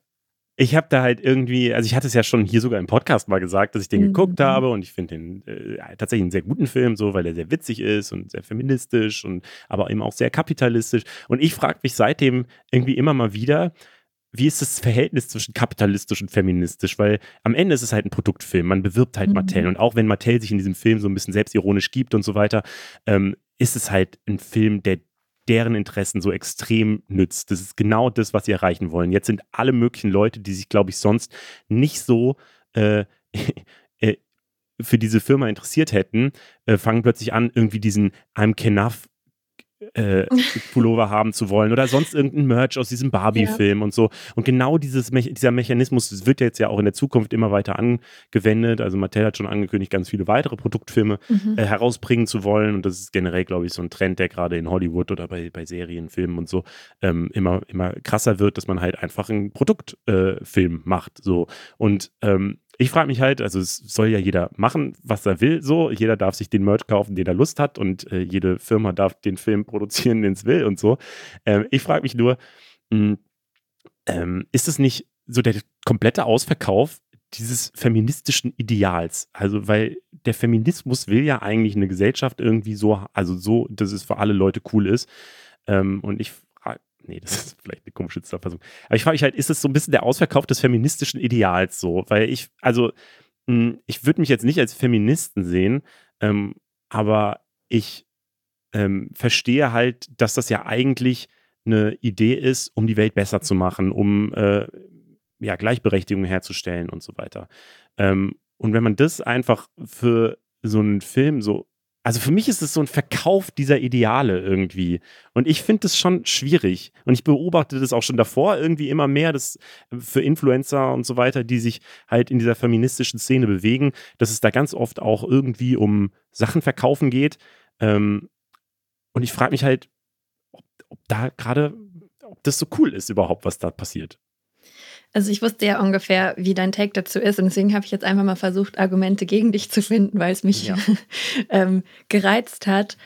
ich habe da halt irgendwie, also ich hatte es ja schon hier sogar im Podcast mal gesagt, dass ich den mhm. geguckt habe und ich finde den äh, tatsächlich einen sehr guten Film, so, weil er sehr witzig ist und sehr feministisch und aber eben auch sehr kapitalistisch. Und ich frage mich seitdem irgendwie immer mal wieder, wie ist das Verhältnis zwischen kapitalistisch und feministisch? Weil am Ende ist es halt ein Produktfilm. Man bewirbt halt mhm. Mattel. Und auch wenn Mattel sich in diesem Film so ein bisschen selbstironisch gibt und so weiter, ähm, ist es halt ein Film, der deren Interessen so extrem nützt. Das ist genau das, was sie erreichen wollen. Jetzt sind alle möglichen Leute, die sich, glaube ich, sonst nicht so äh, äh, für diese Firma interessiert hätten, äh, fangen plötzlich an, irgendwie diesen I'm Kenaf äh, Pullover haben zu wollen oder sonst irgendein Merch aus diesem Barbie-Film ja. und so. Und genau dieses dieser Mechanismus wird jetzt ja auch in der Zukunft immer weiter angewendet. Also Mattel hat schon angekündigt, ganz viele weitere Produktfilme mhm. äh, herausbringen zu wollen. Und das ist generell, glaube ich, so ein Trend, der gerade in Hollywood oder bei, bei Serien, Filmen und so ähm, immer, immer krasser wird, dass man halt einfach einen Produktfilm äh, macht. So. Und ähm, ich frage mich halt, also es soll ja jeder machen, was er will, so. Jeder darf sich den Merch kaufen, den er Lust hat und äh, jede Firma darf den Film produzieren, den es will und so. Ähm, ich frage mich nur, mh, hm, ähm, ist es nicht so der komplette Ausverkauf dieses feministischen Ideals? Also, weil der Feminismus will ja eigentlich eine Gesellschaft irgendwie so, also so, dass es für alle Leute cool ist. Ähm, und ich nee, das ist vielleicht eine komische Zusammenfassung. Aber ich frage mich halt, ist es so ein bisschen der Ausverkauf des feministischen Ideals so? Weil ich, also, hm, ich würde mich jetzt nicht als Feministen sehen, ähm, aber ich ähm, verstehe halt, dass das ja eigentlich eine Idee ist, um die Welt besser zu machen, um äh, ja, Gleichberechtigung herzustellen und so weiter. Ähm, und wenn man das einfach für so einen Film so also für mich ist es so ein Verkauf dieser Ideale irgendwie. Und ich finde das schon schwierig. Und ich beobachte das auch schon davor irgendwie immer mehr, dass für Influencer und so weiter, die sich halt in dieser feministischen Szene bewegen, dass es da ganz oft auch irgendwie um Sachen verkaufen geht. Ähm, und ich frage mich halt, ob, ob da gerade, ob das so cool ist überhaupt, was da passiert. Also ich wusste ja ungefähr, wie dein Take dazu ist und deswegen habe ich jetzt einfach mal versucht, Argumente gegen dich zu finden, weil es mich ja. ähm, gereizt hat.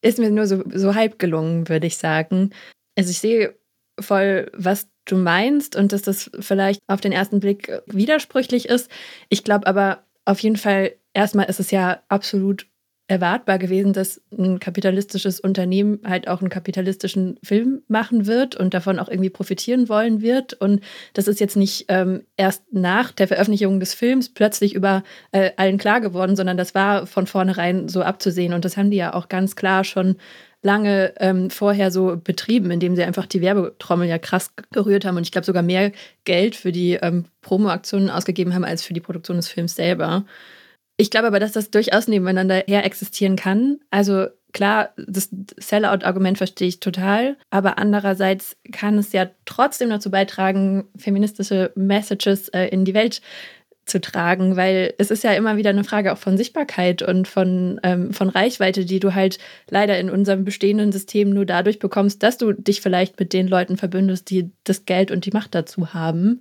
Ist mir nur so, so halb gelungen, würde ich sagen. Also ich sehe voll, was du meinst und dass das vielleicht auf den ersten Blick widersprüchlich ist. Ich glaube aber auf jeden Fall, erstmal ist es ja absolut erwartbar gewesen, dass ein kapitalistisches Unternehmen halt auch einen kapitalistischen Film machen wird und davon auch irgendwie profitieren wollen wird. Und das ist jetzt nicht ähm, erst nach der Veröffentlichung des Films plötzlich über äh, allen klar geworden, sondern das war von vornherein so abzusehen. Und das haben die ja auch ganz klar schon lange ähm, vorher so betrieben, indem sie einfach die Werbetrommel ja krass gerührt haben und ich glaube sogar mehr Geld für die ähm, Promoaktionen ausgegeben haben als für die Produktion des Films selber. Ich glaube aber, dass das durchaus nebeneinander her existieren kann. Also klar, das Sellout-Argument verstehe ich total, aber andererseits kann es ja trotzdem dazu beitragen, feministische Messages äh, in die Welt zu tragen, weil es ist ja immer wieder eine Frage auch von Sichtbarkeit und von, ähm, von Reichweite, die du halt leider in unserem bestehenden System nur dadurch bekommst, dass du dich vielleicht mit den Leuten verbündest, die das Geld und die Macht dazu haben.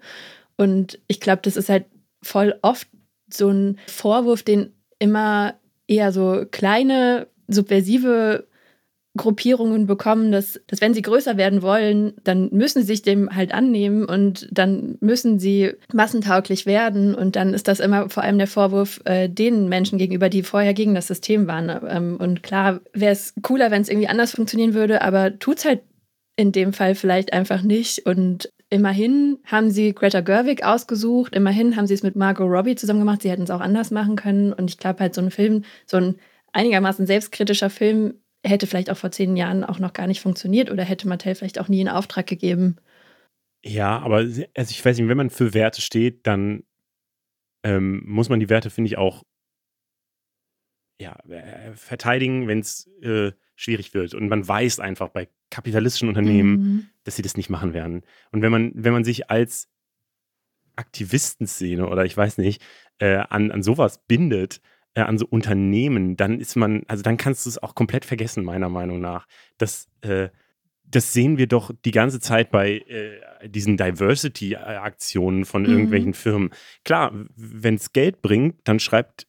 Und ich glaube, das ist halt voll oft so ein Vorwurf, den immer eher so kleine, subversive Gruppierungen bekommen, dass, dass wenn sie größer werden wollen, dann müssen sie sich dem halt annehmen und dann müssen sie massentauglich werden. Und dann ist das immer vor allem der Vorwurf äh, den Menschen gegenüber, die vorher gegen das System waren. Ähm, und klar wäre es cooler, wenn es irgendwie anders funktionieren würde, aber tut es halt in dem Fall vielleicht einfach nicht. Und Immerhin haben sie Greta Gerwig ausgesucht, immerhin haben sie es mit Margot Robbie zusammen gemacht. Sie hätten es auch anders machen können. Und ich glaube halt, so ein Film, so ein einigermaßen selbstkritischer Film, hätte vielleicht auch vor zehn Jahren auch noch gar nicht funktioniert oder hätte Mattel vielleicht auch nie in Auftrag gegeben. Ja, aber also ich weiß nicht, wenn man für Werte steht, dann ähm, muss man die Werte, finde ich, auch ja, äh, verteidigen, wenn es äh, schwierig wird. Und man weiß einfach bei kapitalistischen Unternehmen, mhm. dass sie das nicht machen werden. Und wenn man, wenn man sich als Aktivistenszene oder ich weiß nicht, äh, an, an sowas bindet, äh, an so Unternehmen, dann ist man, also dann kannst du es auch komplett vergessen, meiner Meinung nach. Das, äh, das sehen wir doch die ganze Zeit bei äh, diesen Diversity-Aktionen von mhm. irgendwelchen Firmen. Klar, wenn es Geld bringt, dann schreibt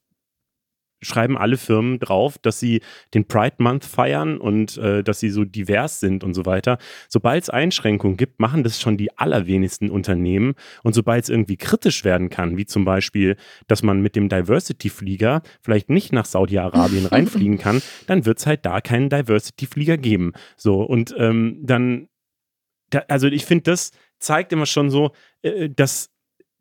schreiben alle Firmen drauf, dass sie den Pride Month feiern und äh, dass sie so divers sind und so weiter. Sobald es Einschränkungen gibt, machen das schon die allerwenigsten Unternehmen. Und sobald es irgendwie kritisch werden kann, wie zum Beispiel, dass man mit dem Diversity-Flieger vielleicht nicht nach Saudi-Arabien reinfliegen kann, dann wird es halt da keinen Diversity-Flieger geben. So, und ähm, dann, da, also ich finde, das zeigt immer schon so, äh, dass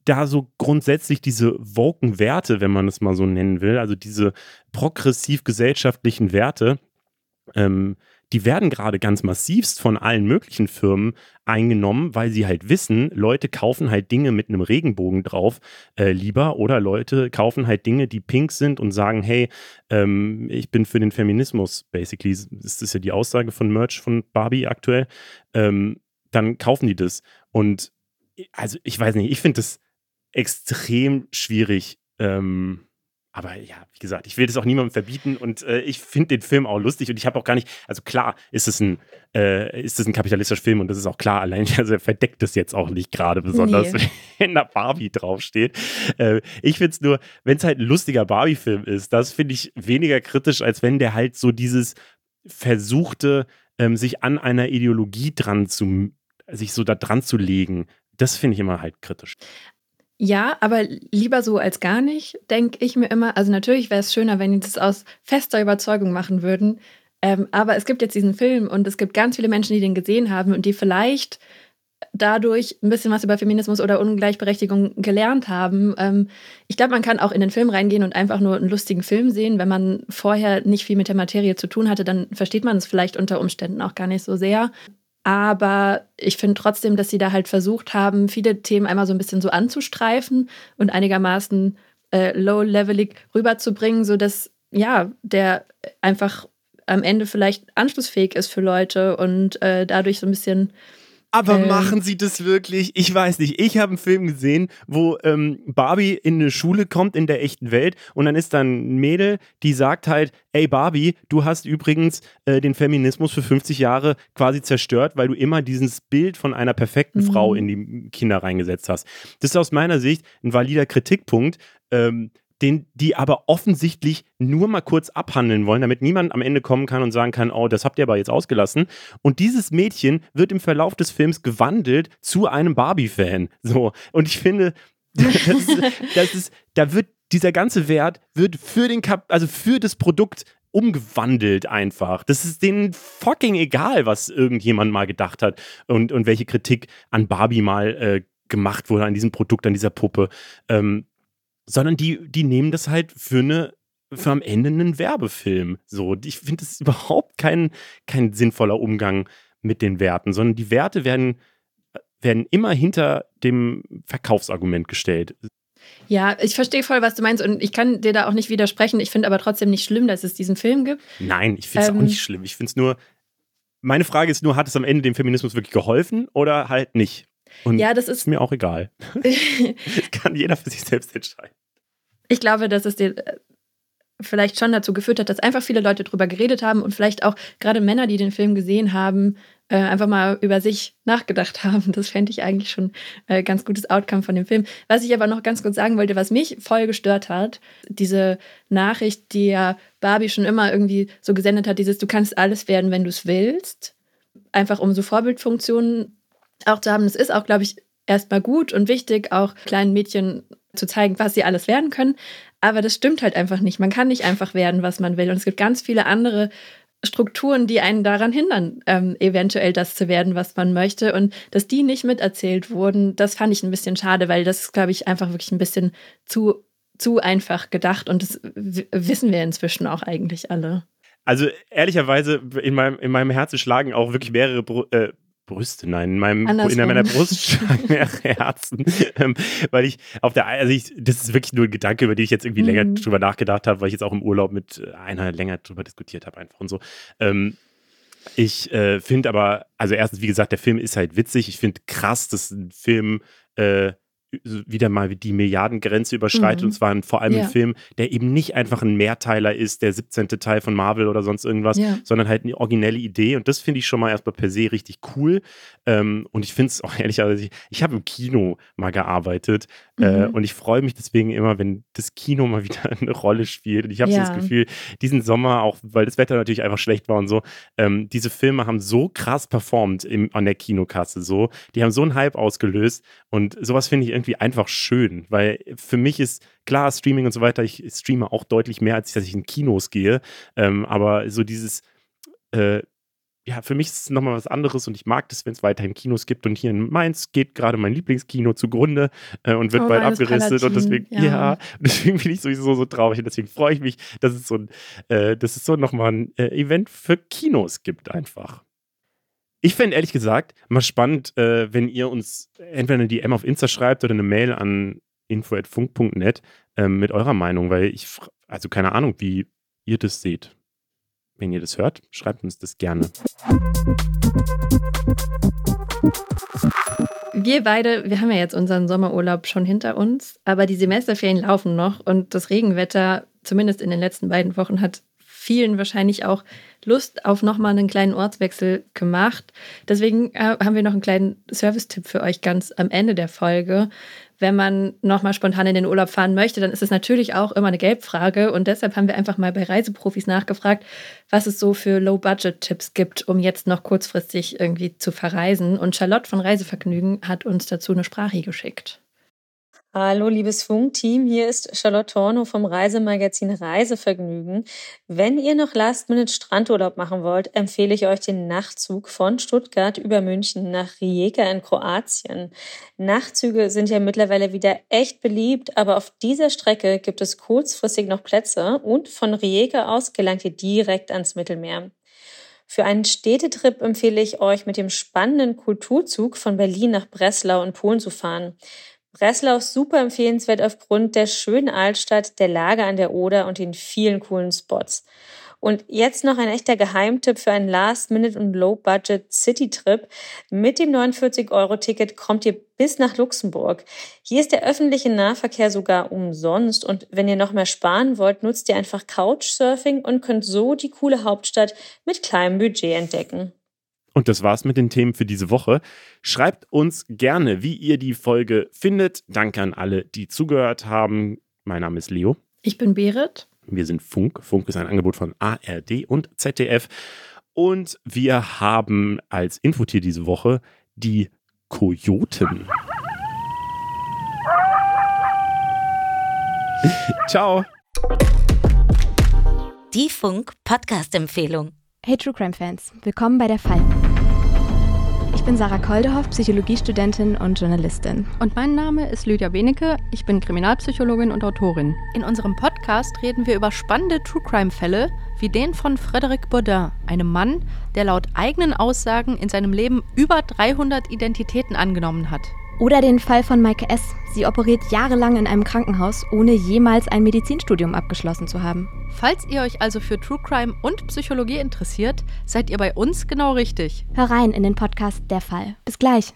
da so grundsätzlich diese woken Werte, wenn man es mal so nennen will, also diese progressiv-gesellschaftlichen Werte, ähm, die werden gerade ganz massivst von allen möglichen Firmen eingenommen, weil sie halt wissen, Leute kaufen halt Dinge mit einem Regenbogen drauf äh, lieber oder Leute kaufen halt Dinge, die pink sind und sagen, hey, ähm, ich bin für den Feminismus, basically, ist das ja die Aussage von Merch von Barbie aktuell, ähm, dann kaufen die das. Und also ich weiß nicht, ich finde das extrem schwierig. Ähm, aber ja, wie gesagt, ich will das auch niemandem verbieten und äh, ich finde den Film auch lustig und ich habe auch gar nicht, also klar ist es ein, äh, ist es ein kapitalistischer Film und das ist auch klar, allein, also er verdeckt das jetzt auch nicht gerade besonders, nee. wenn da Barbie draufsteht. Äh, ich finde es nur, wenn es halt ein lustiger Barbie-Film ist, das finde ich weniger kritisch, als wenn der halt so dieses versuchte, ähm, sich an einer Ideologie dran zu, sich so da dran zu legen, das finde ich immer halt kritisch. Ja, aber lieber so als gar nicht, denke ich mir immer. Also natürlich wäre es schöner, wenn die das aus fester Überzeugung machen würden. Ähm, aber es gibt jetzt diesen Film und es gibt ganz viele Menschen, die den gesehen haben und die vielleicht dadurch ein bisschen was über Feminismus oder Ungleichberechtigung gelernt haben. Ähm, ich glaube, man kann auch in den Film reingehen und einfach nur einen lustigen Film sehen. Wenn man vorher nicht viel mit der Materie zu tun hatte, dann versteht man es vielleicht unter Umständen auch gar nicht so sehr. Aber ich finde trotzdem, dass sie da halt versucht haben, viele Themen einmal so ein bisschen so anzustreifen und einigermaßen äh, low-levelig rüberzubringen, sodass ja, der einfach am Ende vielleicht anschlussfähig ist für Leute und äh, dadurch so ein bisschen aber ähm, machen sie das wirklich? Ich weiß nicht. Ich habe einen Film gesehen, wo ähm, Barbie in eine Schule kommt in der echten Welt und dann ist da ein Mädel, die sagt halt, ey Barbie, du hast übrigens äh, den Feminismus für 50 Jahre quasi zerstört, weil du immer dieses Bild von einer perfekten mhm. Frau in die Kinder reingesetzt hast. Das ist aus meiner Sicht ein valider Kritikpunkt. Ähm, den die aber offensichtlich nur mal kurz abhandeln wollen, damit niemand am Ende kommen kann und sagen kann, oh, das habt ihr aber jetzt ausgelassen. Und dieses Mädchen wird im Verlauf des Films gewandelt zu einem Barbie-Fan. So. Und ich finde, das ist, das ist, da wird dieser ganze Wert wird für den Kap also für das Produkt umgewandelt einfach. Das ist denen fucking egal, was irgendjemand mal gedacht hat und, und welche Kritik an Barbie mal äh, gemacht wurde, an diesem Produkt, an dieser Puppe. Ähm, sondern die, die nehmen das halt für eine für am Ende einen Werbefilm. So, ich finde das überhaupt kein, kein sinnvoller Umgang mit den Werten, sondern die Werte werden, werden immer hinter dem Verkaufsargument gestellt. Ja, ich verstehe voll, was du meinst und ich kann dir da auch nicht widersprechen. Ich finde aber trotzdem nicht schlimm, dass es diesen Film gibt. Nein, ich finde es ähm, auch nicht schlimm. Ich finde es nur, meine Frage ist nur, hat es am Ende dem Feminismus wirklich geholfen oder halt nicht? Und ja, das ist, ist mir auch egal. Kann jeder für sich selbst entscheiden. Ich glaube, dass es dir äh, vielleicht schon dazu geführt hat, dass einfach viele Leute drüber geredet haben und vielleicht auch gerade Männer, die den Film gesehen haben, äh, einfach mal über sich nachgedacht haben. Das fände ich eigentlich schon äh, ganz gutes Outcome von dem Film. Was ich aber noch ganz kurz sagen wollte, was mich voll gestört hat, diese Nachricht, die ja Barbie schon immer irgendwie so gesendet hat, dieses Du kannst alles werden, wenn du es willst. Einfach um so Vorbildfunktionen auch zu haben. Das ist auch, glaube ich, erstmal gut und wichtig, auch kleinen Mädchen zu zeigen, was sie alles werden können. Aber das stimmt halt einfach nicht. Man kann nicht einfach werden, was man will. Und es gibt ganz viele andere Strukturen, die einen daran hindern, ähm, eventuell das zu werden, was man möchte. Und dass die nicht miterzählt wurden, das fand ich ein bisschen schade, weil das ist, glaube ich, einfach wirklich ein bisschen zu, zu einfach gedacht. Und das wissen wir inzwischen auch eigentlich alle. Also ehrlicherweise, in meinem, in meinem Herzen schlagen auch wirklich mehrere äh, Brüste, nein, in, meinem, in meiner Brust schlagen mehrere Herzen. ähm, weil ich auf der, also ich, das ist wirklich nur ein Gedanke, über den ich jetzt irgendwie mhm. länger drüber nachgedacht habe, weil ich jetzt auch im Urlaub mit einer länger drüber diskutiert habe, einfach und so. Ähm, ich äh, finde aber, also erstens, wie gesagt, der Film ist halt witzig. Ich finde krass, dass ein Film äh, wieder mal die Milliardengrenze überschreitet Mhm. und zwar in, vor allem Ja. ein Film, der eben nicht einfach ein Mehrteiler ist, der 17. Teil von Marvel oder sonst irgendwas, Ja. sondern halt eine originelle Idee und das finde ich schon mal erstmal per se richtig cool ähm, und ich finde es auch ehrlicherweise, ich, ich habe im Kino mal gearbeitet äh, Mhm. und ich freue mich deswegen immer, wenn das Kino mal wieder eine Rolle spielt und ich habe so Ja. das Gefühl, diesen Sommer, auch weil das Wetter natürlich einfach schlecht war und so, ähm, diese Filme haben so krass performt im, an der Kinokasse so, die haben so einen Hype ausgelöst und sowas finde ich irgendwie einfach schön, weil für mich ist klar Streaming und so weiter, ich streame auch deutlich mehr, als dass ich in Kinos gehe, ähm, aber so dieses äh, ja, für mich ist es nochmal was anderes und ich mag das, wenn es weiterhin Kinos gibt. Und hier in Mainz geht gerade mein Lieblingskino zugrunde äh, und wird Oh, bald Mainz abgeristet. Und deswegen, Palatin, ja. ja. deswegen bin ich sowieso so traurig. Und deswegen freue ich mich, dass es so ein, äh, dass es so nochmal ein äh, Event für Kinos gibt, einfach. Ich fände ehrlich gesagt mal spannend, äh, wenn ihr uns entweder eine DM auf Insta schreibt oder eine Mail an info.funk.net ähm, mit eurer Meinung, weil ich, also keine Ahnung, wie ihr das seht. Wenn ihr das hört, schreibt uns das gerne. Wir beide, wir haben ja jetzt unseren Sommerurlaub schon hinter uns, aber die Semesterferien laufen noch und das Regenwetter, zumindest in den letzten beiden Wochen, hat vielen wahrscheinlich auch Lust auf nochmal einen kleinen Ortswechsel gemacht. Deswegen äh, haben wir noch einen kleinen Service-Tipp für euch ganz am Ende der Folge. Wenn man nochmal spontan in den Urlaub fahren möchte, dann ist es natürlich auch immer eine Geldfrage. Und deshalb haben wir einfach mal bei Reiseprofis nachgefragt, was es so für Low-Budget-Tipps gibt, um jetzt noch kurzfristig irgendwie zu verreisen. Und Charlotte von Reisevergnügen hat uns dazu eine Sprache geschickt. Hallo, liebes Funk-Team, hier ist Charlotte Torno vom Reisemagazin Reisevergnügen. Wenn ihr noch Last-Minute-Strandurlaub machen wollt, empfehle ich euch den Nachtzug von Stuttgart über München nach Rijeka in Kroatien. Nachtzüge sind ja mittlerweile wieder echt beliebt, aber auf dieser Strecke gibt es kurzfristig noch Plätze und von Rijeka aus gelangt ihr direkt ans Mittelmeer. Für einen Städtetrip empfehle ich euch mit dem spannenden Kulturzug von Berlin nach Breslau in Polen zu fahren. Breslau ist super empfehlenswert aufgrund der schönen Altstadt, der Lage an der Oder und den vielen coolen Spots. Und jetzt noch ein echter Geheimtipp für einen Last-Minute- und Low-Budget City-Trip. Mit dem 49-Euro-Ticket kommt ihr bis nach Luxemburg. Hier ist der öffentliche Nahverkehr sogar umsonst und wenn ihr noch mehr sparen wollt, nutzt ihr einfach Couchsurfing und könnt so die coole Hauptstadt mit kleinem Budget entdecken. Und das war's mit den Themen für diese Woche. Schreibt uns gerne, wie ihr die Folge findet. Danke an alle, die zugehört haben. Mein Name ist Leo. Ich bin Berit. Wir sind Funk. Funk ist ein Angebot von ARD und ZDF. Und wir haben als Infotier diese Woche die Kojoten. Ciao. Die Funk-Podcast-Empfehlung. Hey True Crime Fans, willkommen bei der Fall. Ich bin Sarah Koldehoff, Psychologiestudentin und Journalistin. Und mein Name ist Lydia Benecke. Ich bin Kriminalpsychologin und Autorin. In unserem Podcast reden wir über spannende True Crime-Fälle, wie den von Frédéric Baudin, einem Mann, der laut eigenen Aussagen in seinem Leben über 300 Identitäten angenommen hat. Oder den Fall von Maike S. Sie operiert jahrelang in einem Krankenhaus, ohne jemals ein Medizinstudium abgeschlossen zu haben. Falls ihr euch also für True Crime und Psychologie interessiert, seid ihr bei uns genau richtig. Hör rein in den Podcast Der Fall. Bis gleich.